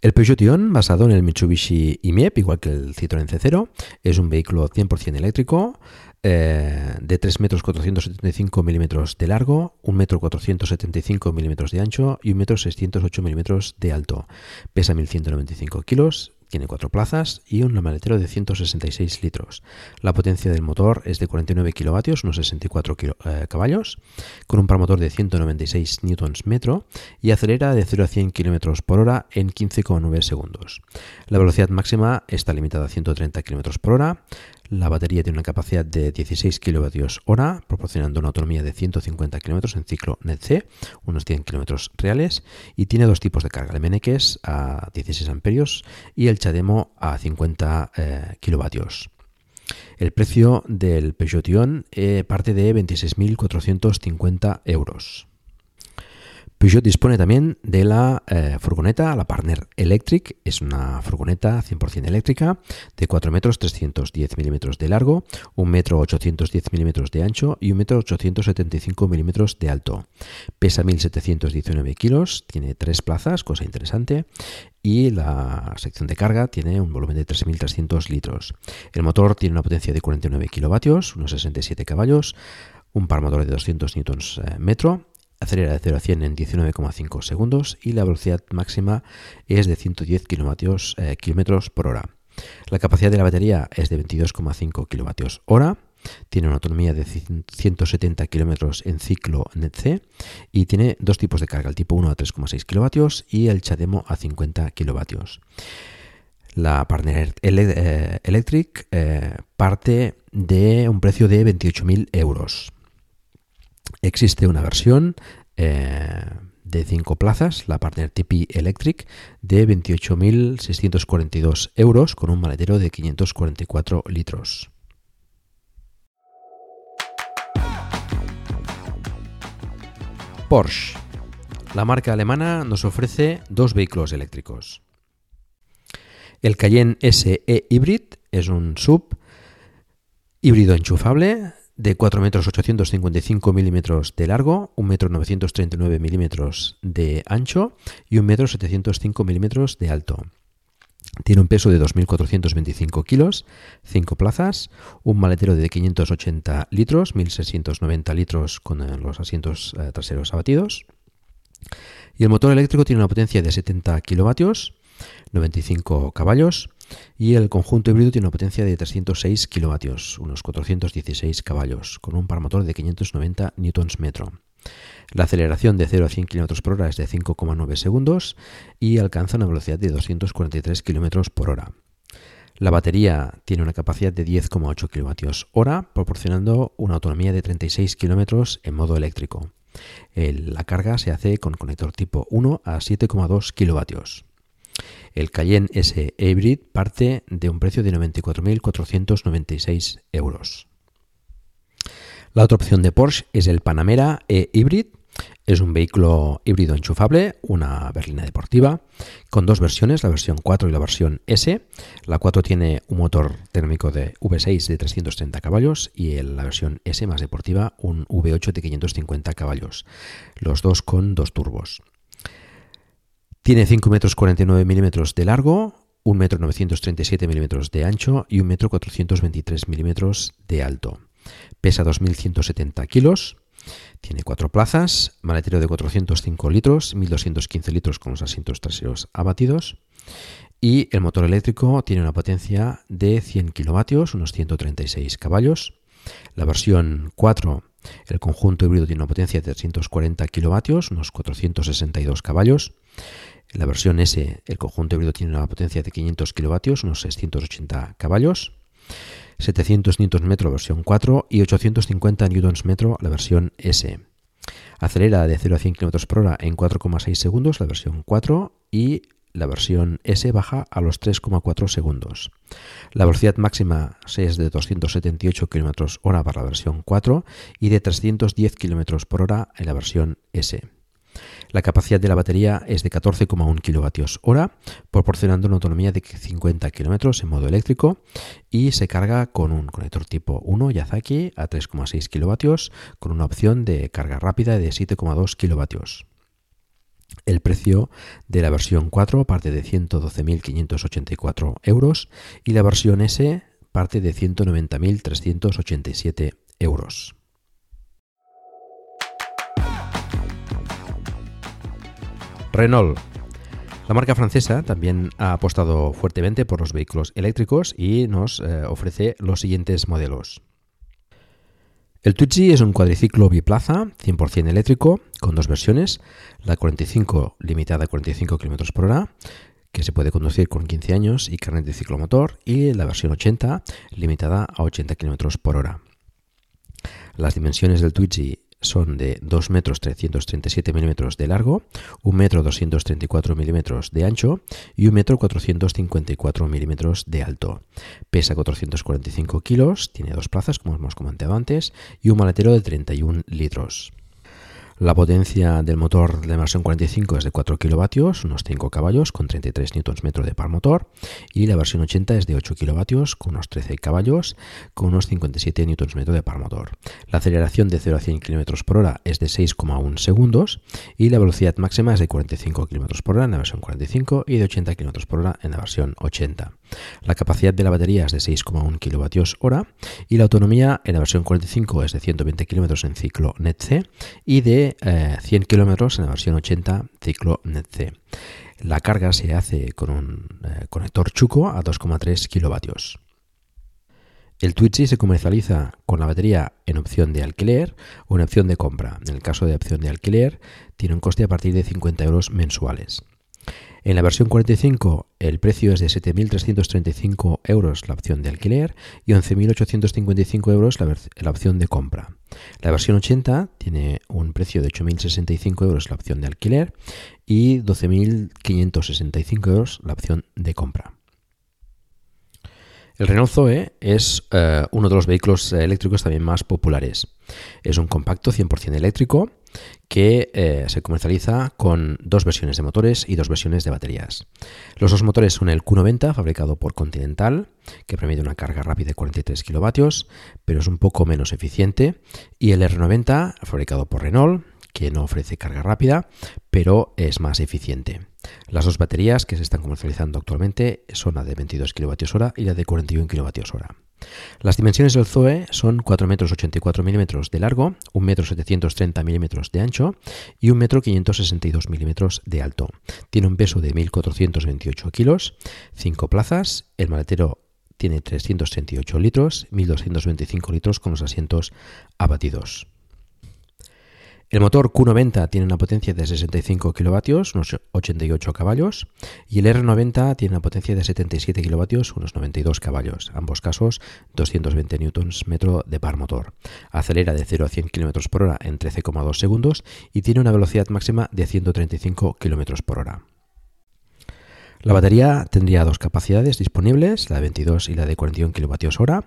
El Peugeot Ion, basado en el Mitsubishi IMEP, igual que el Citroën C0, es un vehículo 100% eléctrico eh, de 3 metros 475 milímetros de largo, 1 metro 475 milímetros de ancho y 1 metro 608 milímetros de alto. Pesa 1195 kilos tiene cuatro plazas y un maletero de 166 litros. La potencia del motor es de 49 kilovatios, unos 64 eh, caballos, con un par motor de 196 newtons metro y acelera de 0 a 100 km por hora en 15,9 segundos. La velocidad máxima está limitada a 130 km por hora. La batería tiene una capacidad de 16 kWh, proporcionando una autonomía de 150 km en ciclo NET-C, unos 100 km reales, y tiene dos tipos de carga, el MNX a 16 amperios y el CHAdeMO a 50 eh, kilovatios. El precio del Peugeot Ion eh, parte de 26.450 euros. Peugeot dispone también de la eh, furgoneta, la Partner Electric. Es una furgoneta 100% eléctrica de 4 metros 310 milímetros de largo, 1 metro 810 milímetros de ancho y 1 metro 875 milímetros de alto. Pesa 1.719 kilos, tiene tres plazas, cosa interesante, y la sección de carga tiene un volumen de 3.300 litros. El motor tiene una potencia de 49 kilovatios, unos 67 caballos, un par motor de 200 newtons eh, metro acelera de 0 a 100 en 19,5 segundos y la velocidad máxima es de 110 eh, km, por hora. La capacidad de la batería es de 22,5 kWh. Tiene una autonomía de 170 km en ciclo NET-C y tiene dos tipos de carga, el tipo 1 a 3,6 kW y el CHAdeMO a 50 kW. La Partner eh, Electric eh, parte de un precio de 28.000 euros. Existe una versión eh, de 5 plazas, la Partner TP Electric, de 28.642 euros con un maletero de 544 litros. Porsche. La marca alemana nos ofrece dos vehículos eléctricos. El Cayenne SE Hybrid es un sub híbrido enchufable de 4 metros 855 milímetros de largo, 1 metro 939 milímetros de ancho y 1 metro 705 milímetros de alto. Tiene un peso de 2.425 kilos, 5 plazas, un maletero de 580 litros, 1.690 litros con eh, los asientos eh, traseros abatidos. Y el motor eléctrico tiene una potencia de 70 kilovatios, 95 caballos y el conjunto híbrido tiene una potencia de 306 kilovatios, unos 416 caballos, con un par motor de 590 newtons metro. La aceleración de 0 a 100 km por hora es de 5,9 segundos y alcanza una velocidad de 243 km por hora. La batería tiene una capacidad de 10,8 kWh, proporcionando una autonomía de 36 km en modo eléctrico. la carga se hace con conector tipo 1 a 7,2 kW. El Cayenne S Hybrid parte de un precio de 94.496 euros. La otra opción de Porsche es el Panamera E Hybrid. Es un vehículo híbrido enchufable, una berlina deportiva, con dos versiones, la versión 4 y la versión S. La 4 tiene un motor térmico de V6 de 330 caballos y la versión S más deportiva un V8 de 550 caballos, los dos con dos turbos. Tiene 5 metros 49 milímetros de largo, 1 metro 937 milímetros de ancho y 1 metro 423 milímetros de alto. Pesa 2.170 kilos. Tiene cuatro plazas, maletero de 405 litros, 1.215 litros con los asientos traseros abatidos. Y el motor eléctrico tiene una potencia de 100 kilovatios, unos 136 caballos. La versión 4, el conjunto híbrido tiene una potencia de 340 kilovatios, unos 462 caballos. En la versión S, el conjunto híbrido tiene una potencia de 500 kilovatios, unos 680 caballos, 700 Nm la versión 4 y 850 Nm la versión S. Acelera de 0 a 100 km por hora en 4,6 segundos la versión 4 y la versión S baja a los 3,4 segundos. La velocidad máxima es de 278 km hora para la versión 4 y de 310 km por hora en la versión S. La capacidad de la batería es de 14,1 kWh, proporcionando una autonomía de 50 km en modo eléctrico y se carga con un conector tipo 1 Yazaki a 3,6 kW con una opción de carga rápida de 7,2 kW. El precio de la versión 4 parte de 112.584 euros y la versión S parte de 190.387 euros. Renault. La marca francesa también ha apostado fuertemente por los vehículos eléctricos y nos eh, ofrece los siguientes modelos. El Twizy es un cuadriciclo biplaza 100% eléctrico con dos versiones, la 45 limitada a 45 km por hora, que se puede conducir con 15 años y carnet de ciclomotor, y la versión 80, limitada a 80 km por hora. Las dimensiones del Twizy son de 2 metros 337 milímetros de largo, 1 metro 234 milímetros de ancho y 1 metro 454 milímetros de alto. Pesa 445 kilos, tiene dos plazas como hemos comentado antes y un maletero de 31 litros. La potencia del motor de versión 45 es de 4 kilovatios, unos 5 caballos, con 33 Nm de par motor, y la versión 80 es de 8 kilovatios, con unos 13 caballos, con unos 57 Nm de par motor. La aceleración de 0 a 100 km por hora es de 6,1 segundos y la velocidad máxima es de 45 km por hora en la versión 45 y de 80 km por hora en la versión 80. La capacidad de la batería es de 6,1 kWh y la autonomía en la versión 45 es de 120 km en ciclo NET-C y de 100 eh, km en la versión 80 ciclo NET-C. La carga se hace con un eh, conector Chuco a 2,3 kW. El Twitchy se comercializa con la batería en opción de alquiler o en opción de compra. En el caso de opción de alquiler, tiene un coste a partir de 50 euros mensuales. En la versión 45 el precio es de 7.335 euros la opción de alquiler y 11.855 euros la, opción de compra. La versión 80 tiene un precio de 8.065 euros la opción de alquiler y 12.565 euros la opción de compra. El Renault Zoe es eh, uno de los vehículos eléctricos también más populares. Es un compacto 100% eléctrico que eh, se comercializa con dos versiones de motores y dos versiones de baterías. Los dos motores son el Q90, fabricado por Continental, que permite una carga rápida de 43 kilovatios, pero es un poco menos eficiente, y el R90, fabricado por Renault, que no ofrece carga rápida, pero es más eficiente. Las dos baterías que se están comercializando actualmente son la de 22 kWh y la de 41 kWh. Las dimensiones del Zoe son 4 metros 84 milímetros de largo, 1 metro 730 milímetros de ancho y 1 metro 562 milímetros de alto. Tiene un peso de 1.428 kilos, 5 plazas, el maletero tiene 338 litros, 1.225 litros con los asientos abatidos. El motor Q90 tiene una potencia de 65 kilovatios, unos 88 caballos, y el R90 tiene una potencia de 77 kilovatios, unos 92 caballos, ambos casos 220 newtons metro de par motor. Acelera de 0 a 100 km por hora en 13,2 segundos y tiene una velocidad máxima de 135 km por hora. La batería tendría dos capacidades disponibles, la de 22 y la de 41 kWh.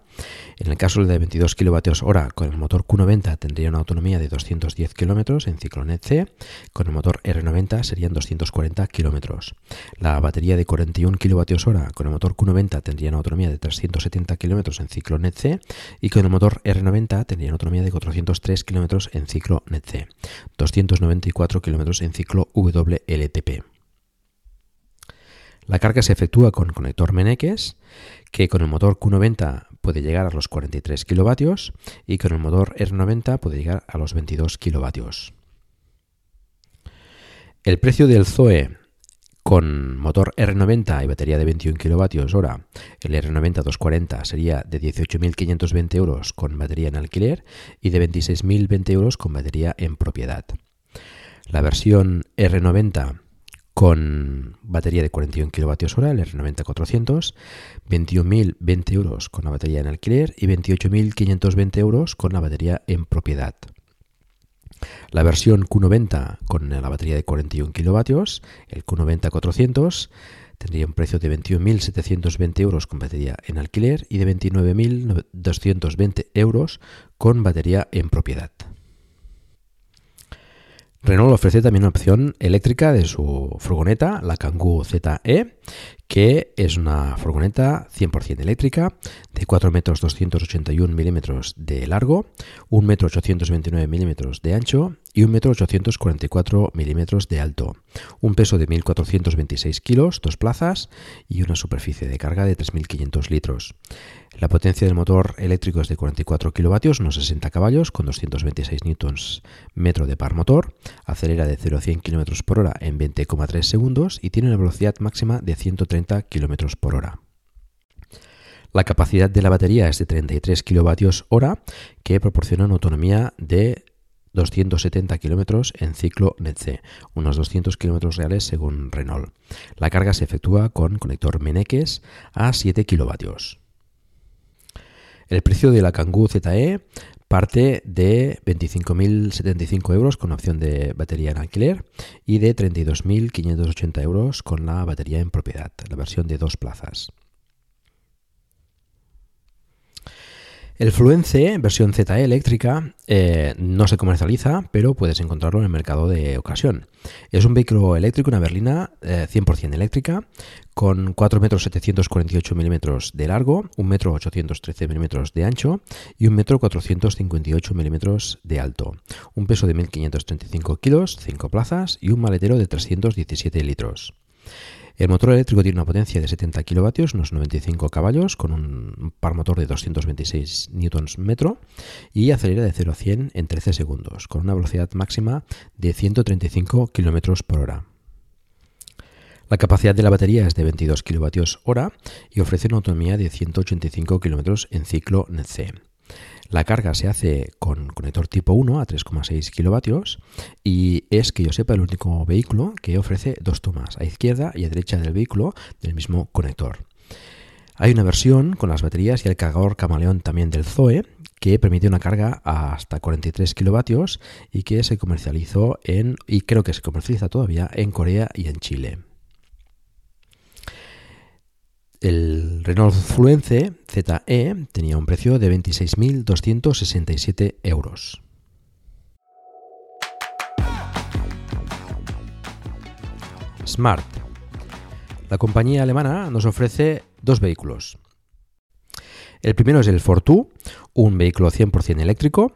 En el caso de la de 22 kWh con el motor Q90 tendría una autonomía de 210 km en ciclo NET-C, con el motor R90 serían 240 km. La batería de 41 kWh con el motor Q90 tendría una autonomía de 370 km en ciclo NET-C y con el motor R90 tendría una autonomía de 403 km en ciclo NET-C, 294 km en ciclo WLTP. La carga se efectúa con conector Meneques, que con el motor Q90 puede llegar a los 43 kilovatios y con el motor R90 puede llegar a los 22 kilovatios. El precio del Zoe con motor R90 y batería de 21 kilovatios hora, el R90 240 sería de 18.520 euros con batería en alquiler y de 26.020 euros con batería en propiedad. La versión R90 con batería de 41 kWh, el R90 400, 21.020 euros con la batería en alquiler y 28.520 euros con la batería en propiedad. La versión Q90 con la batería de 41 kW, el Q90 400, tendría un precio de 21.720 euros con batería en alquiler y de 29.220 euros con batería en propiedad. Renault ofrece también una opción eléctrica de su furgoneta, la Kangoo ZE, que es una furgoneta 100% eléctrica de 4 metros 281 milímetros de largo, 1 metro 829 milímetros de ancho y 1 metro 844 milímetros de alto, un peso de 1.426 kilos, dos plazas y una superficie de carga de 3.500 litros. La potencia del motor eléctrico es de 44 kilovatios, unos 60 caballos, con 226 newtons metro de par motor, acelera de 0 a 100 km por hora en 20,3 segundos y tiene una velocidad máxima de 130 km por hora. La capacidad de la batería es de 33 kWh, que proporciona una autonomía de 270 kilómetros en ciclo NETC, unos 200 kilómetros reales según Renault. La carga se efectúa con conector Meneques a 7 kilovatios. El precio de la Kangoo ZE parte de 25.075 euros con opción de batería en alquiler y de 32.580 euros con la batería en propiedad, la versión de dos plazas. El Fluence, versión ZE eléctrica, eh, no se comercializa, pero puedes encontrarlo en el mercado de ocasión. Es un vehículo eléctrico, una berlina 100% eh, eléctrica, con 4 metros 748 milímetros de largo, 1 metro 813 milímetros de ancho y 1 metro 458 milímetros de alto. Un peso de 1.535 kilos, 5 plazas y un maletero de 317 litros. El motor eléctrico tiene una potencia de 70 kilovatios, unos 95 caballos, con un par motor de 226 newtons metro y acelera de 0 a 100 en 13 segundos, con una velocidad máxima de 135 kilómetros por hora. La capacidad de la batería es de 22 kilovatios hora y ofrece una autonomía de 185 kilómetros en ciclo NEC. La carga se hace con conector tipo 1 a 3,6 kilovatios y es que yo sepa el único vehículo que ofrece dos tomas a izquierda y a derecha del vehículo del mismo conector. Hay una versión con las baterías y el cargador camaleón también del Zoe que permite una carga hasta 43 kilovatios y que se comercializó en y creo que se comercializa todavía en Corea y en Chile. El Renault Fluence ZE tenía un precio de 26.267 euros. Smart. La compañía alemana nos ofrece dos vehículos. El primero es el Fortu, un vehículo 100% eléctrico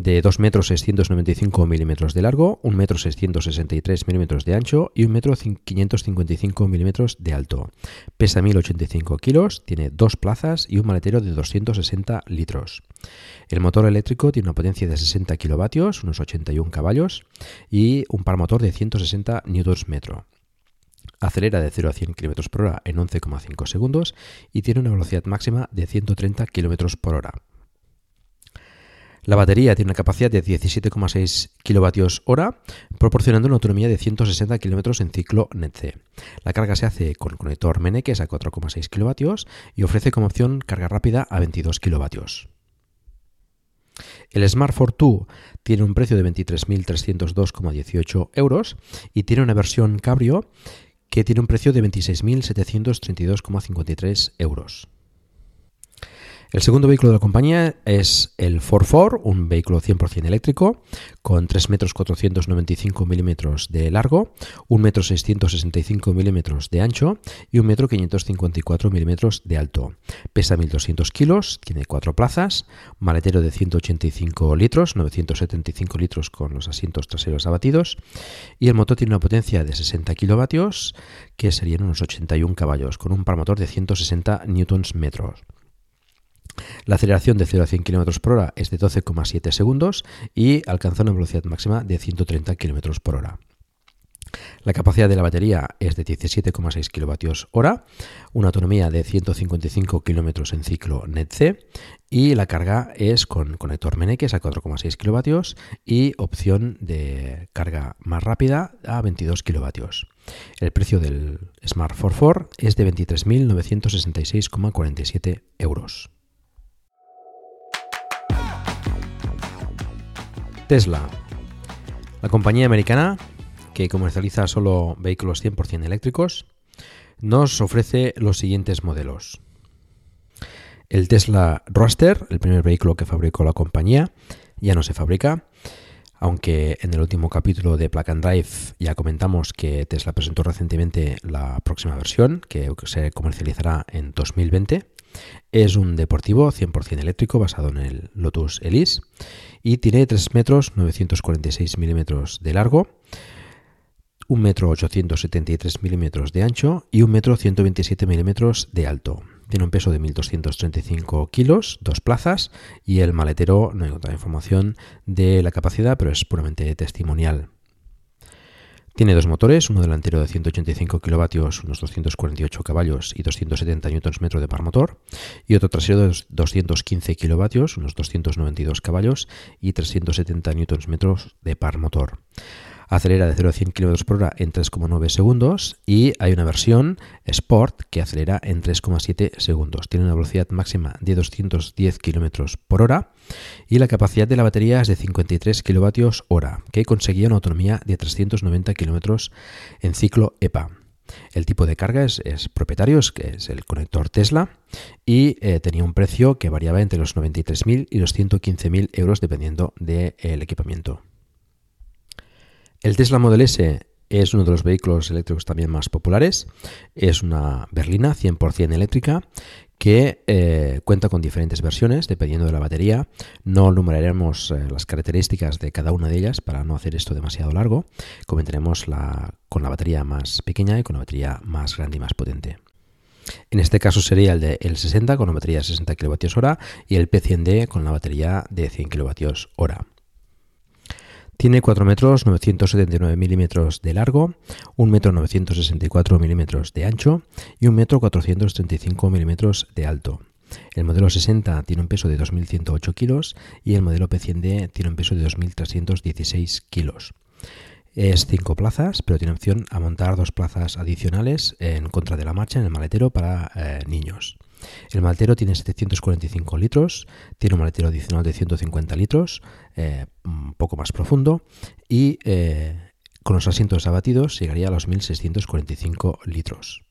de 2 metros 695 milímetros de largo, 1 metro 663 milímetros de ancho y 1 metro 555 milímetros de alto. Pesa 1085 kilos, tiene dos plazas y un maletero de 260 litros. El motor eléctrico tiene una potencia de 60 kilovatios, unos 81 caballos, y un par motor de 160 newtons metro. Acelera de 0 a 100 km por hora en 11,5 segundos y tiene una velocidad máxima de 130 km por hora. La batería tiene una capacidad de 17,6 kWh, proporcionando una autonomía de 160 km en ciclo NETC. La carga se hace con conector Meneques a 4,6 kW y ofrece como opción carga rápida a 22 kW. El Smart 2 tiene un precio de 23.302,18 euros y tiene una versión Cabrio que tiene un precio de 26.732,53 euros. El segundo vehículo de la compañía es el Ford Ford, un vehículo 100% eléctrico con 3 metros 495 milímetros de largo, 1 metro 665 milímetros de ancho y 1 metro 554 milímetros de alto. Pesa 1200 kilos, tiene 4 plazas, maletero de 185 litros, 975 litros con los asientos traseros abatidos y el motor tiene una potencia de 60 kilovatios que serían unos 81 caballos con un par motor de 160 newtons metros. La aceleración de 0 a 100 km por hora es de 12,7 segundos y alcanza una velocidad máxima de 130 km por hora. La capacidad de la batería es de 17,6 kWh, una autonomía de 155 km en ciclo NET-C y la carga es con conector Meneques a 4,6 kW y opción de carga más rápida a 22 kW. El precio del Smart 44 es de 23.966,47 euros. Tesla, la compañía americana que comercializa solo vehículos 100% eléctricos, nos ofrece los siguientes modelos. El Tesla Roadster, el primer vehículo que fabricó la compañía, ya no se fabrica, aunque en el último capítulo de Plug and Drive ya comentamos que Tesla presentó recientemente la próxima versión, que se comercializará en 2020. Es un deportivo 100% eléctrico basado en el Lotus Elise y tiene 3 metros 946 milímetros de largo, 1 metro 873 milímetros de ancho y 1 metro 127 milímetros de alto. Tiene un peso de 1.235 kilos, dos plazas y el maletero, no hay otra información de la capacidad, pero es puramente testimonial. Tiene dos motores, uno delantero de 185 kilovatios, unos 248 caballos y 270 Nm de par motor, y otro trasero de 215 kilovatios, unos 292 caballos y 370 Nm de par motor acelera de 0 a 100 km por hora en 3,9 segundos y hay una versión Sport que acelera en 3,7 segundos. Tiene una velocidad máxima de 210 km por hora y la capacidad de la batería es de 53 kWh, que conseguía una autonomía de 390 km en ciclo EPA. El tipo de carga es, propietario, es, es el conector Tesla, y eh, tenía un precio que variaba entre los 93.000 y los 115.000 euros dependiendo del equipamiento. El Tesla Model S es uno de los vehículos eléctricos también más populares. Es una berlina 100% eléctrica que eh, cuenta con diferentes versiones dependiendo de la batería. No numeraremos eh, las características de cada una de ellas para no hacer esto demasiado largo. Comentaremos la, con la batería más pequeña y con la batería más grande y más potente. En este caso sería el de el 60 con la batería de 60 kWh y el P100D con la batería de 100 kWh. Tiene 4 metros 979 milímetros de largo, 1 metro 964 milímetros de ancho y 1 metro 435 milímetros de alto. El modelo 60 tiene un peso de 2.108 kilos y el modelo P100D tiene un peso de 2.316 kilos. Es 5 plazas, pero tiene opción a montar dos plazas adicionales en contra de la marcha en el maletero para eh, niños. El maletero tiene 745 litros, tiene un maletero adicional de 150 litros, eh, un poco más profundo, y eh, con los asientos abatidos llegaría a los 1645 litros.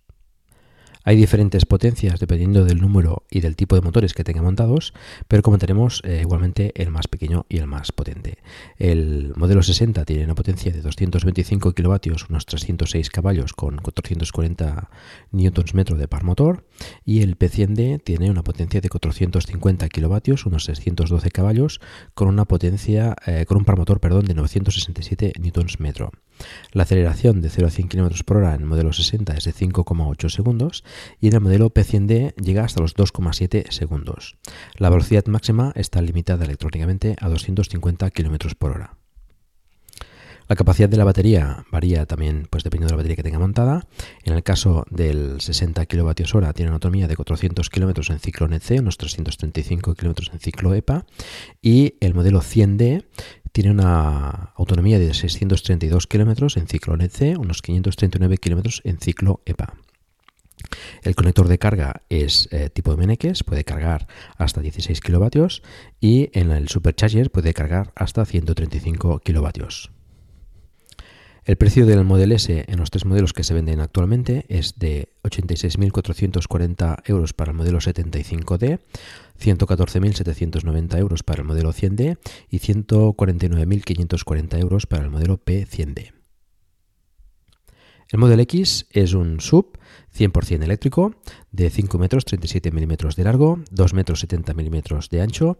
Hay diferentes potencias dependiendo del número y del tipo de motores que tenga montados, pero como tenemos eh, igualmente el más pequeño y el más potente. El modelo 60 tiene una potencia de 225 kilovatios, unos 306 caballos con 440 Nm de par motor, y el P100D tiene una potencia de 450 kilovatios, unos 612 caballos, con una potencia eh, con un par motor, perdón, de 967 Nm. La aceleración de 0 a 100 km por hora en el modelo 60 es de 5,8 segundos y en el modelo P100D llega hasta los 2,7 segundos. La velocidad máxima está limitada electrónicamente a 250 km por hora. La capacidad de la batería varía también pues dependiendo de la batería que tenga montada. En el caso del 60 kWh tiene una autonomía de 400 km en ciclo NEC, unos 335 km en ciclo EPA y el modelo 100D tiene una autonomía de 632 km en ciclo NEC, unos 539 km en ciclo EPA. El conector de carga es eh, tipo de Meneques, puede cargar hasta 16 kilovatios y en el supercharger puede cargar hasta 135 kilovatios. El precio del Model S en los tres modelos que se venden actualmente es de 86.440 euros para el modelo 75D, 114.790 euros para el modelo 100D y 149.540 euros para el modelo P100D. El Model X es un sub 100% eléctrico de 5 metros 37 milímetros de largo, 2 metros 70 milímetros de ancho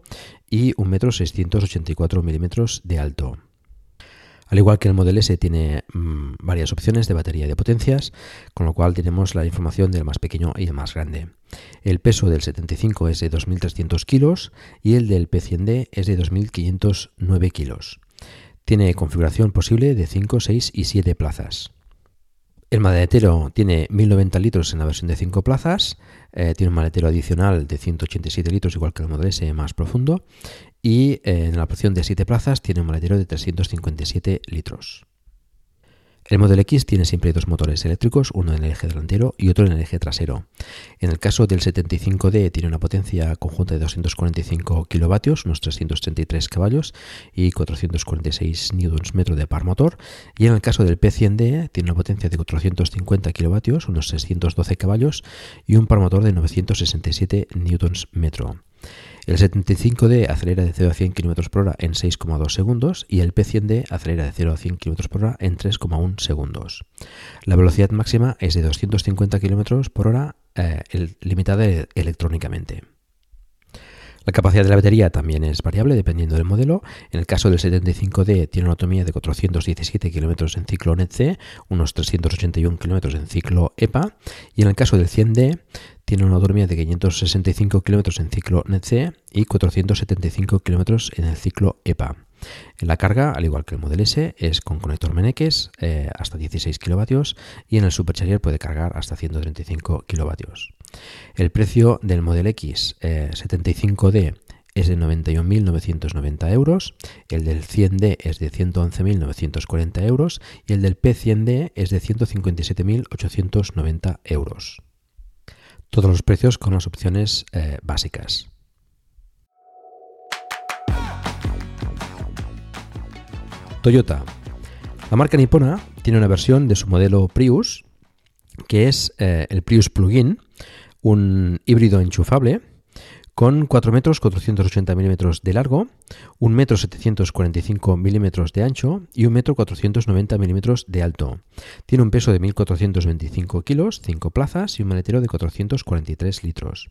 y 1 metro 684 milímetros de alto. Al igual que el Model S tiene mm, varias opciones de batería y de potencias, con lo cual tenemos la información del más pequeño y el más grande. El peso del 75 es de 2.300 kilos y el del P100D es de 2.509 kilos. Tiene configuración posible de 5, 6 y 7 plazas. El maletero tiene 1090 litros en la versión de 5 plazas, eh, tiene un maletero adicional de 187 litros igual que el Model S más profundo y eh, en la opción de 7 plazas tiene un maletero de 357 litros. El Model X tiene siempre dos motores eléctricos, uno en el eje delantero y otro en el eje trasero. En el caso del 75D tiene una potencia conjunta de 245 kilovatios, unos 333 caballos y 446 Nm de par motor. Y en el caso del P100D tiene una potencia de 450 kilovatios, unos 612 caballos y un par motor de 967 Nm. El 75D acelera de 0 a 100 km por hora en 6,2 segundos y el P100D acelera de 0 a 100 km por hora en 3,1 segundos. La velocidad máxima es de 250 km por hora eh, limitada electrónicamente. La capacidad de la batería también es variable dependiendo del modelo. En el caso del 75D tiene una autonomía de 417 km en ciclo NET-C, unos 381 km en ciclo EPA. Y en el caso del 100D tiene una autonomía de 565 km en ciclo NET-C y 475 km en el ciclo EPA. La carga, al igual que el Model S, es con conector Meneques eh, hasta 16 kilovatios y en el Supercharger puede cargar hasta 135 kilovatios. El precio del Model X 75D eh, es de 91.990 euros, el del 100D es de 111.940 euros y el del P100D es de 157.890 euros. Todos los precios con las opciones eh, básicas. Toyota. La marca nipona tiene una versión de su modelo Prius, que es eh, el Prius Plug-in, un híbrido enchufable con 4 metros 480 milímetros de largo, 1 metro 745 milímetros de ancho y 1 metro 490 milímetros de alto. Tiene un peso de 1.425 kilos, 5 plazas y un maletero de 443 litros.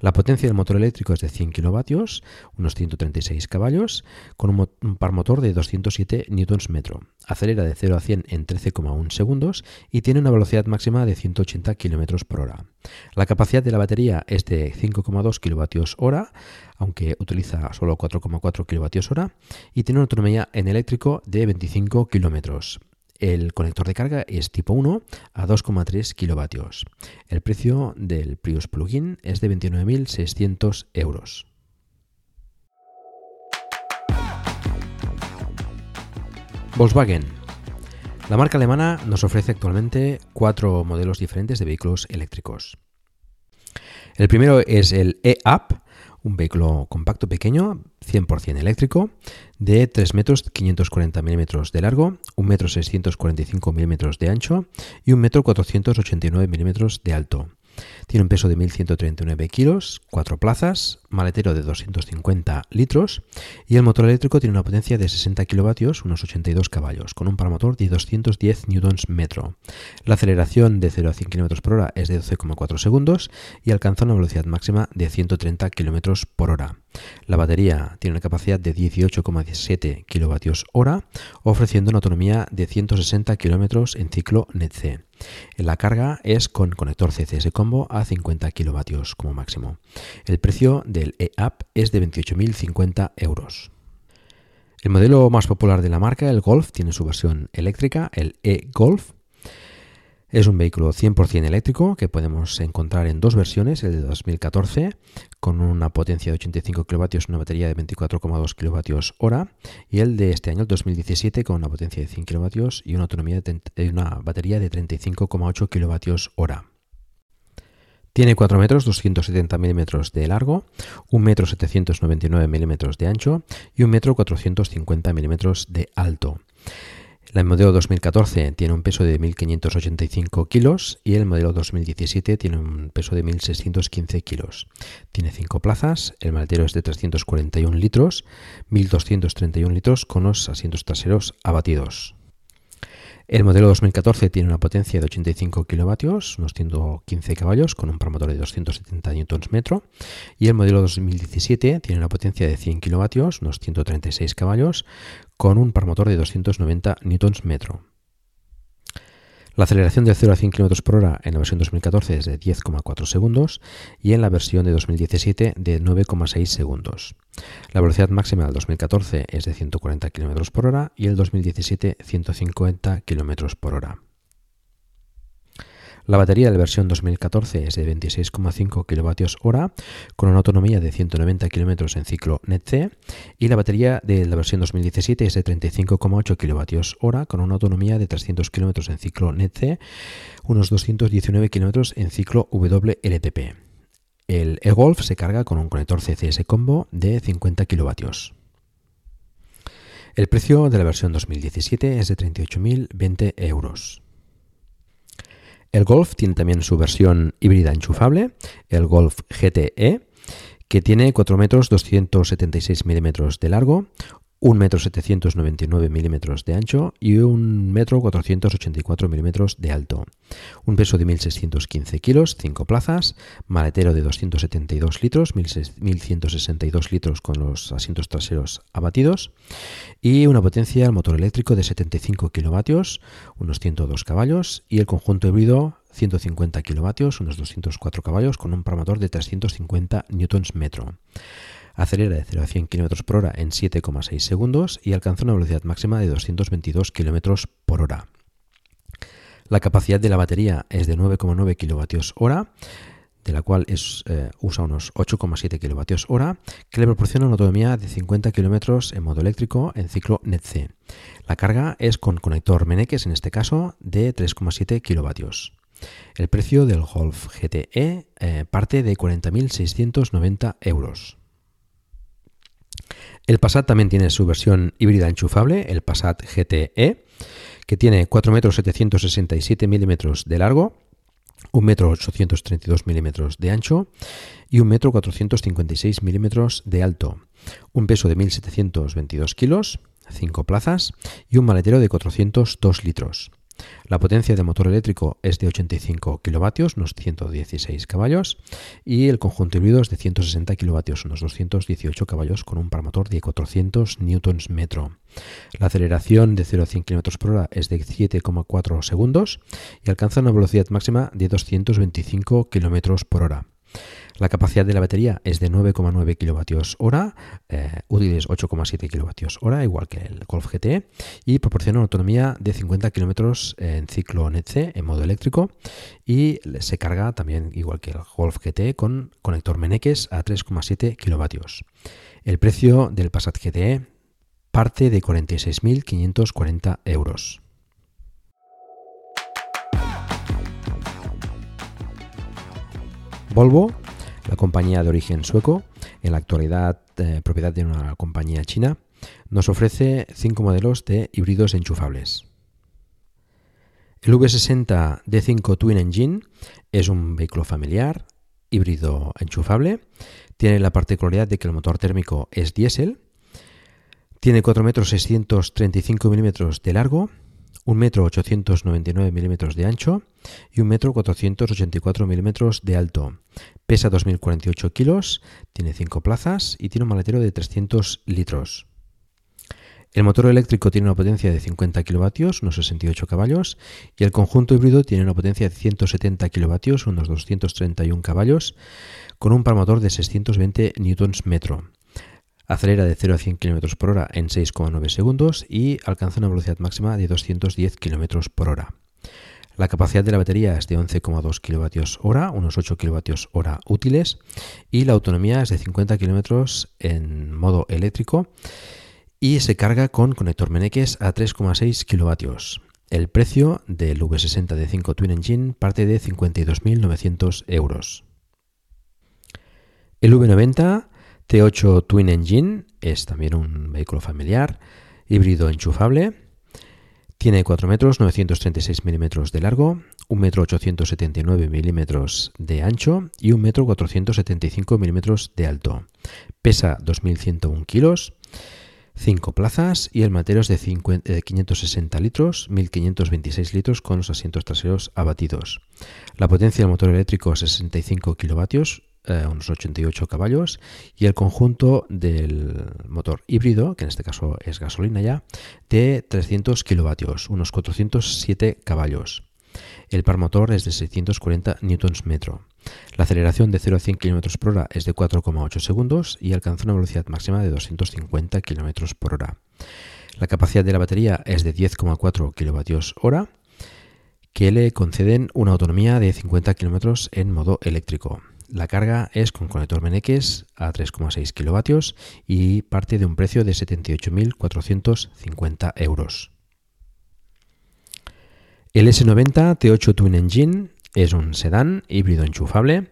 La potencia del motor eléctrico es de 100 kilovatios, unos 136 caballos, con un, par motor de 207 newtons metro. Acelera de 0 a 100 en 13,1 segundos y tiene una velocidad máxima de 180 kilómetros por hora. La capacidad de la batería es de 5,2 kilovatios hora, aunque utiliza solo 4,4 kilovatios hora, y tiene una autonomía en eléctrico de 25 kilómetros. El conector de carga es tipo 1 a 2,3 kilovatios. El precio del Prius Plug-in es de 29.600 euros. Volkswagen. La marca alemana nos ofrece actualmente cuatro modelos diferentes de vehículos eléctricos. El primero es el E-Up, un vehículo compacto pequeño, 100% eléctrico, de 3 metros 540 milímetros de largo, 1 metro 645 milímetros de ancho y 1 metro 489 milímetros de alto. Tiene un peso de 1.139 kilos, 4 plazas, maletero de 250 litros y el motor eléctrico tiene una potencia de 60 kilovatios, unos 82 caballos, con un paramotor de 210 newtons metro. La aceleración de 0 a 100 km por hora es de 12,4 segundos y alcanza una velocidad máxima de 130 km por hora. La batería tiene una capacidad de 18,7 kWh, ofreciendo una autonomía de 160 km en ciclo NET-C. La carga es con conector CCS combo a 50 kW como máximo. El precio del e-App es de 28.050 euros. El modelo más popular de la marca, el Golf, tiene su versión eléctrica, el e-Golf, es un vehículo 100% eléctrico que podemos encontrar en dos versiones, el de 2014 con una potencia de 85 kW y una batería de 24,2 kWh y el de este año, el 2017, con una potencia de 100 kW y una, autonomía de, una batería de 35,8 kWh. Tiene 4 metros 270 milímetros de largo, 1 metro 799 milímetros de ancho y 1 metro 450 milímetros de alto. El modelo 2014 tiene un peso de 1.585 kilos y el modelo 2017 tiene un peso de 1.615 kilos. Tiene 5 plazas, el maletero es de 341 litros, 1.231 litros con los asientos traseros abatidos. El modelo 2014 tiene una potencia de 85 kilovatios, unos 115 caballos, con un promotor de 270 Nm y el modelo 2017 tiene una potencia de 100 kilovatios, unos 136 caballos, con un par motor de 290 Nm. La aceleración de 0 a 100 km por hora en la versión 2014 es de 10,4 segundos y en la versión de 2017 de 9,6 segundos. La velocidad máxima del 2014 es de 140 km por hora y el 2017 150 km por hora. La batería de la versión 2014 es de 26,5 kWh con una autonomía de 190 km en ciclo NET-C y la batería de la versión 2017 es de 35,8 kWh con una autonomía de 300 km en ciclo NET-C, unos 219 km en ciclo WLTP. El e-Golf se carga con un conector CCS combo de 50 kW. El precio de la versión 2017 es de 38.020 euros. El Golf tiene también su versión híbrida enchufable, el Golf GTE, que tiene 4 metros 276 milímetros de largo, 1,799 m milímetros de ancho y 1,484 m milímetros de alto. Un peso de 1.615 kilos, 5 plazas, maletero de 272 litros, 1.162 litros con los asientos traseros abatidos y una potencia al motor eléctrico de 75 kilovatios, unos 102 caballos y el conjunto híbrido 150 kilovatios, unos 204 caballos con un promotor de 350 newtons metro. Acelera de 0 a 100 km por hora en 7,6 segundos y alcanza una velocidad máxima de 222 km por hora. La capacidad de la batería es de 9,9 kWh, de la cual es, eh, usa unos 8,7 kWh, que le proporciona una autonomía de 50 km en modo eléctrico en ciclo NET-C. La carga es con conector Meneques, en este caso, de 3,7 kW. El precio del Golf GTE eh, parte de 40.690 euros. El Passat también tiene su versión híbrida enchufable, el Passat GTE, que tiene 4 metros 767 milímetros de largo, 1 metro 832 milímetros de ancho y 1 metro 456 milímetros de alto, un peso de 1.722 kilos, 5 plazas y un maletero de 402 litros. La potencia del motor eléctrico es de 85 kilovatios, unos 116 caballos, y el conjunto híbrido es de 160 kilovatios, unos 218 caballos, con un par motor de 400 newtons metro. La aceleración de 0 a 100 km por hora es de 7,4 segundos y alcanza una velocidad máxima de 225 km por hora. La capacidad de la batería es de 9,9 kWh, eh, útiles 8,7 kWh, igual que el Golf GT, y proporciona una autonomía de 50 km en ciclo NET-C en modo eléctrico y se carga también, igual que el Golf GT, con conector Meneques a 3,7 kW. El precio del Passat GTE parte de 46.540 euros. Volvo la compañía de origen sueco, en la actualidad eh, propiedad de una compañía china, nos ofrece cinco modelos de híbridos enchufables. El V60 D5 Twin Engine es un vehículo familiar, híbrido enchufable. Tiene la particularidad de que el motor térmico es diésel. Tiene 4 metros 635 milímetros de largo 1 metro 899 milímetros de ancho y 1 metro 484 milímetros de alto. Pesa 2.048 kilos, tiene 5 plazas y tiene un maletero de 300 litros. El motor eléctrico tiene una potencia de 50 kilovatios, unos 68 caballos, y el conjunto híbrido tiene una potencia de 170 kilovatios, unos 231 caballos, con un par motor de 620 newtons metro. Acelera de 0 a 100 km por hora en 6,9 segundos y alcanza una velocidad máxima de 210 km por hora. La capacidad de la batería es de 11,2 kWh, unos 8 kWh útiles, y la autonomía es de 50 km en modo eléctrico y se carga con conector Meneques a 3,6 kW. El precio del V60 de 5 Twin Engine parte de 52.900 euros. El V90 T8 Twin Engine es también un vehículo familiar, híbrido enchufable. Tiene 4 metros 936 milímetros de largo, 1 metro 879 milímetros de ancho y 1 metro 475 milímetros de alto. Pesa 2.101 kilos, 5 plazas y el matero es de 560 litros, 1.526 litros con los asientos traseros abatidos. La potencia del motor eléctrico es 65 kilovatios, eh, unos 88 caballos, y el conjunto del motor híbrido, que en este caso es gasolina ya, de 300 kilovatios, unos 407 caballos. El par motor es de 640 newtons metro. La aceleración de 0 a 100 km por hora es de 4,8 segundos y alcanza una velocidad máxima de 250 km por hora. La capacidad de la batería es de 10,4 kWh que le conceden una autonomía de 50 km en modo eléctrico. La carga es con conector Meneques a 3,6 kilovatios y parte de un precio de 78.450 euros. El S90 T8 Twin Engine es un sedán híbrido enchufable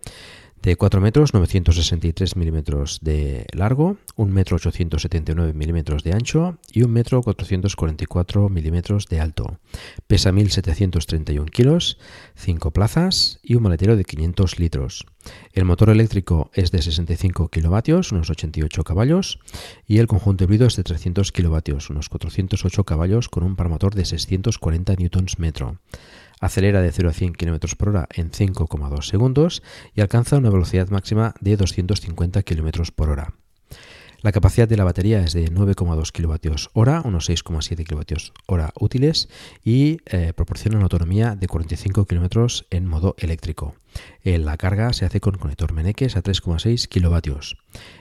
de 4 metros 963 milímetros de largo, 1 metro 879 milímetros de ancho y 1 metro 444 milímetros de alto. Pesa 1731 kilos, 5 plazas y un maletero de 500 litros. El motor eléctrico es de 65 kilovatios, unos 88 caballos, y el conjunto híbrido es de 300 kilovatios, unos 408 caballos con un par motor de 640 newtons metro acelera de 0 a 100 km por hora en 5,2 segundos y alcanza una velocidad máxima de 250 km por hora. La capacidad de la batería es de 9,2 kWh, unos 6,7 kWh útiles y eh, proporciona una autonomía de 45 km en modo eléctrico. Eh, la carga se hace con conector Meneques a 3,6 kW.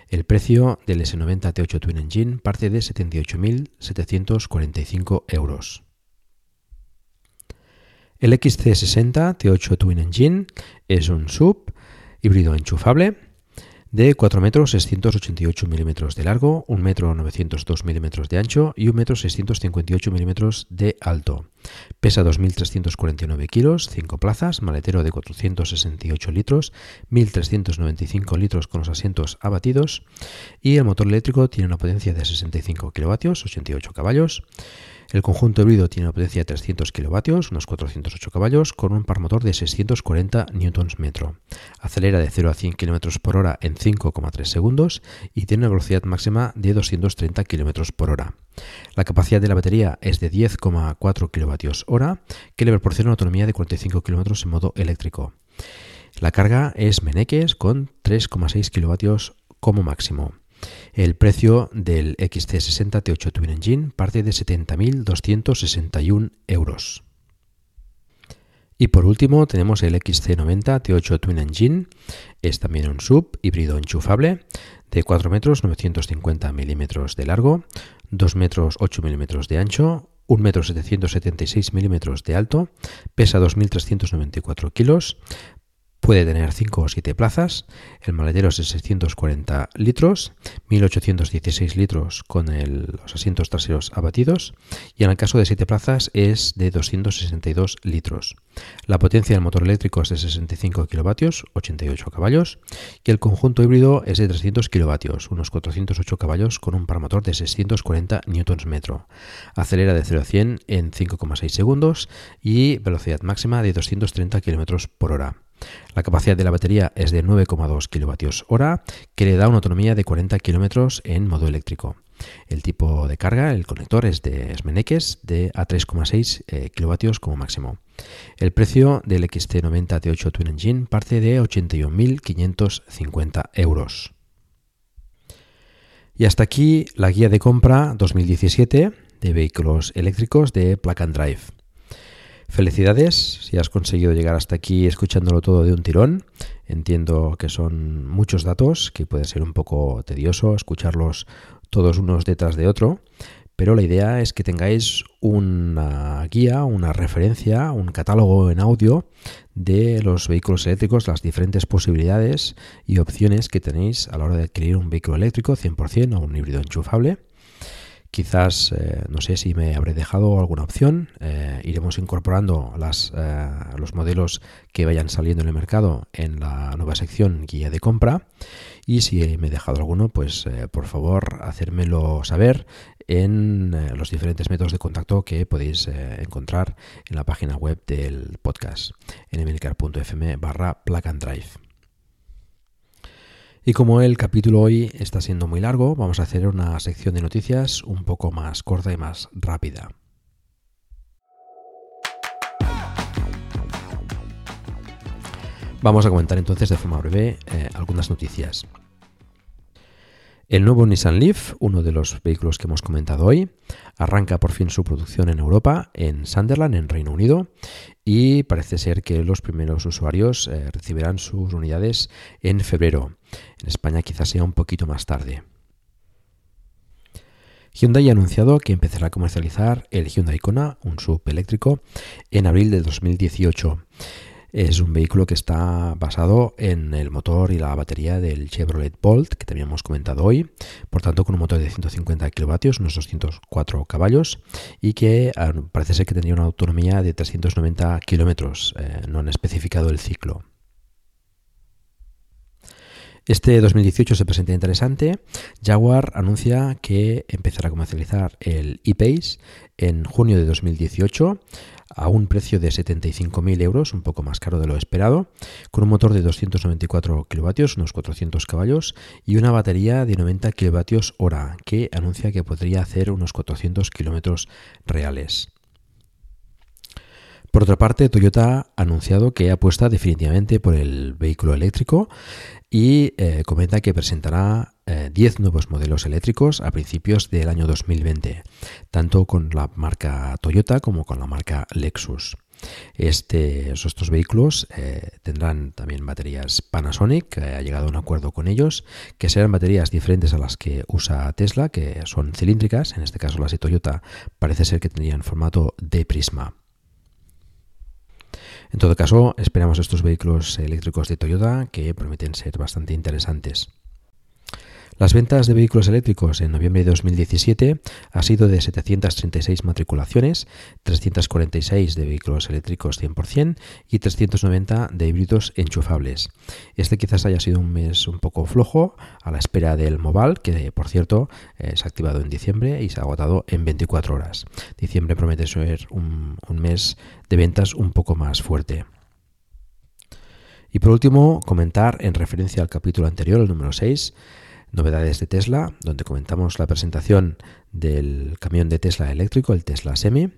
El precio del S90 T8 Twin Engine parte de 78.745 euros. El XC60 T8 Twin Engine es un sub híbrido enchufable de 4 metros 688 milímetros de largo, 1 metro 902 milímetros de ancho y 1 metro 658 milímetros de alto. Pesa 2.349 kilos, 5 plazas, maletero de 468 litros, 1.395 litros con los asientos abatidos y el motor eléctrico tiene una potencia de 65 kilovatios, 88 caballos. El conjunto híbrido tiene una potencia de 300 kilovatios, unos 408 caballos, con un par motor de 640 Nm. Acelera de 0 a 100 km por hora en 5,3 segundos y tiene una velocidad máxima de 230 km por hora. La capacidad de la batería es de 10,4 kWh, que le proporciona una autonomía de 45 km en modo eléctrico. La carga es Meneques con 3,6 kW como máximo. El precio del XC60 T8 Twin Engine parte de 70.261 euros. Y por último tenemos el XC90 T8 Twin Engine, es también un sub híbrido enchufable de 4 metros 950 milímetros de largo, 2 metros 8 milímetros de ancho, 1 metro 776 milímetros de alto, pesa 2.394 kilos, Puede tener 5 o 7 plazas, el maletero es de 640 litros, 1816 litros con los asientos traseros abatidos y en el caso de 7 plazas es de 262 litros. La potencia del motor eléctrico es de 65 kilovatios, 88 caballos y el conjunto híbrido es de 300 kilovatios, unos 408 caballos con un par motor de 640 Nm. Acelera de 0 a 100 en 5,6 segundos y velocidad máxima de 230 km por hora. La capacidad de la batería es de 9,2 kWh, que le da una autonomía de 40 km en modo eléctrico. El tipo de carga, el conector es de Smeneques de a 3,6 eh, kW como máximo. El precio del XT90 T8 Twin Engine parte de 81.550 euros. Y hasta aquí la guía de compra 2017 de vehículos eléctricos de Plug and Drive. Felicidades si has conseguido llegar hasta aquí escuchándolo todo de un tirón. Entiendo que son muchos datos, que puede ser un poco tedioso escucharlos todos unos detrás de otro, pero la idea es que tengáis una guía, una referencia, un catálogo en audio de los vehículos eléctricos, las diferentes posibilidades y opciones que tenéis a la hora de adquirir un vehículo eléctrico 100% o un híbrido enchufable Quizás, eh, no sé si me habré dejado alguna opción. Eh, iremos incorporando eh, los modelos que vayan saliendo en el mercado en la nueva sección guía de compra. Y si me he dejado alguno, pues por favor hacérmelo saber en los diferentes métodos de contacto que podéis encontrar en la página web del podcast en emilcar.fm barra plug and drive. Y como el capítulo hoy está siendo muy largo, vamos a hacer una sección de noticias un poco más corta y más rápida. Vamos a comentar entonces de forma breve eh, algunas noticias. El nuevo Nissan Leaf, uno de los vehículos que hemos comentado hoy, arranca por fin su producción en Europa, en Sunderland, en Reino Unido, y parece ser que los primeros usuarios eh, recibirán sus unidades en febrero. En España quizás sea un poquito más tarde. Hyundai ha anunciado que empezará a comercializar el Hyundai Kona, un sub eléctrico, en abril de 2018. Es un vehículo que está basado en el motor y la batería del Chevrolet Bolt, que también hemos comentado hoy, por tanto con un motor de 150 kilovatios, unos 204 caballos, y que ah, parece ser que tendría una autonomía de 390 kilómetros, eh, no han especificado el ciclo. Este 2018 se presenta interesante. Jaguar anuncia que empezará a comercializar el e-Pace en junio de 2018 a un precio de 75.000 euros, un poco más caro de lo esperado, con un motor de 294 kilovatios, unos 400 caballos, y una batería de 90 kilovatios hora, que anuncia que podría hacer unos 400 kilómetros reales. Por otra parte, Toyota ha anunciado que apuesta definitivamente por el vehículo eléctrico y eh, comenta que presentará 10 nuevos modelos eléctricos a principios del año 2020, tanto con la marca Toyota como con la marca Lexus. Este, estos vehículos eh, tendrán también baterías Panasonic, ha llegado a un acuerdo con ellos, que serán baterías diferentes a las que usa Tesla, que son cilíndricas, en este caso las de Toyota parece ser que tendrían formato de prisma. En todo caso, esperamos estos vehículos eléctricos de Toyota que prometen ser bastante interesantes. Las ventas de vehículos eléctricos en noviembre de 2017 ha sido de 736 matriculaciones, 346 de vehículos eléctricos 100% y 390 de híbridos enchufables. Este quizás haya sido un mes un poco flojo a la espera del Mobile, que por cierto eh, se ha activado en diciembre y se ha agotado en 24 horas. Diciembre promete ser un, un mes de ventas un poco más fuerte. Y por último, comentar en referencia al capítulo anterior, el número 6, novedades de Tesla, donde comentamos la presentación del camión de Tesla eléctrico, el Tesla Semi.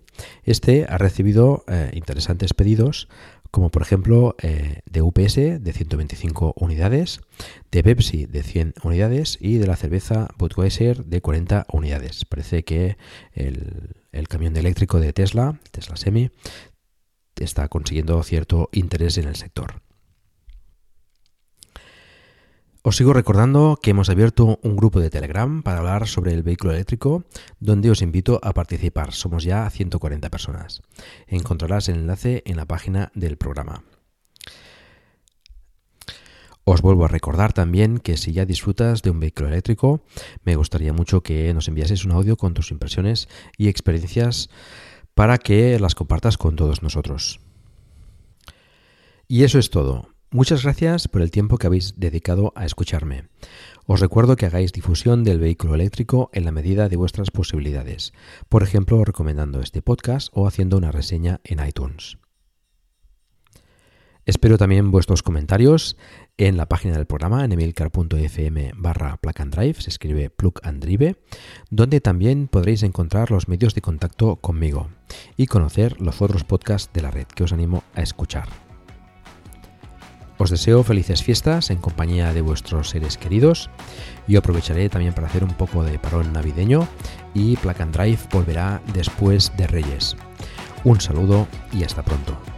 Este ha recibido eh, interesantes pedidos, como por ejemplo eh, de UPS de 125 unidades, de Pepsi de 100 unidades y de la cerveza Budweiser de 40 unidades. Parece que el, el camión eléctrico de Tesla, Tesla Semi, está consiguiendo cierto interés en el sector. Os sigo recordando que hemos abierto un grupo de Telegram para hablar sobre el vehículo eléctrico, donde os invito a participar. Somos ya 140 personas. Encontrarás el enlace en la página del programa. Os vuelvo a recordar también que si ya disfrutas de un vehículo eléctrico, me gustaría mucho que nos enviases un audio con tus impresiones y experiencias para que las compartas con todos nosotros. Y eso es todo. Muchas gracias por el tiempo que habéis dedicado a escucharme. Os recuerdo que hagáis difusión del vehículo eléctrico en la medida de vuestras posibilidades, por ejemplo recomendando este podcast o haciendo una reseña en iTunes. Espero también vuestros comentarios en la página del programa en emilcar.fm barra plug and drive, se escribe plug and drive, donde también podréis encontrar los medios de contacto conmigo y conocer los otros podcasts de la red que os animo a escuchar. Os deseo felices fiestas en compañía de vuestros seres queridos y aprovecharé también para hacer un poco de parón navideño y Plug and Drive volverá después de Reyes. Un saludo y hasta pronto.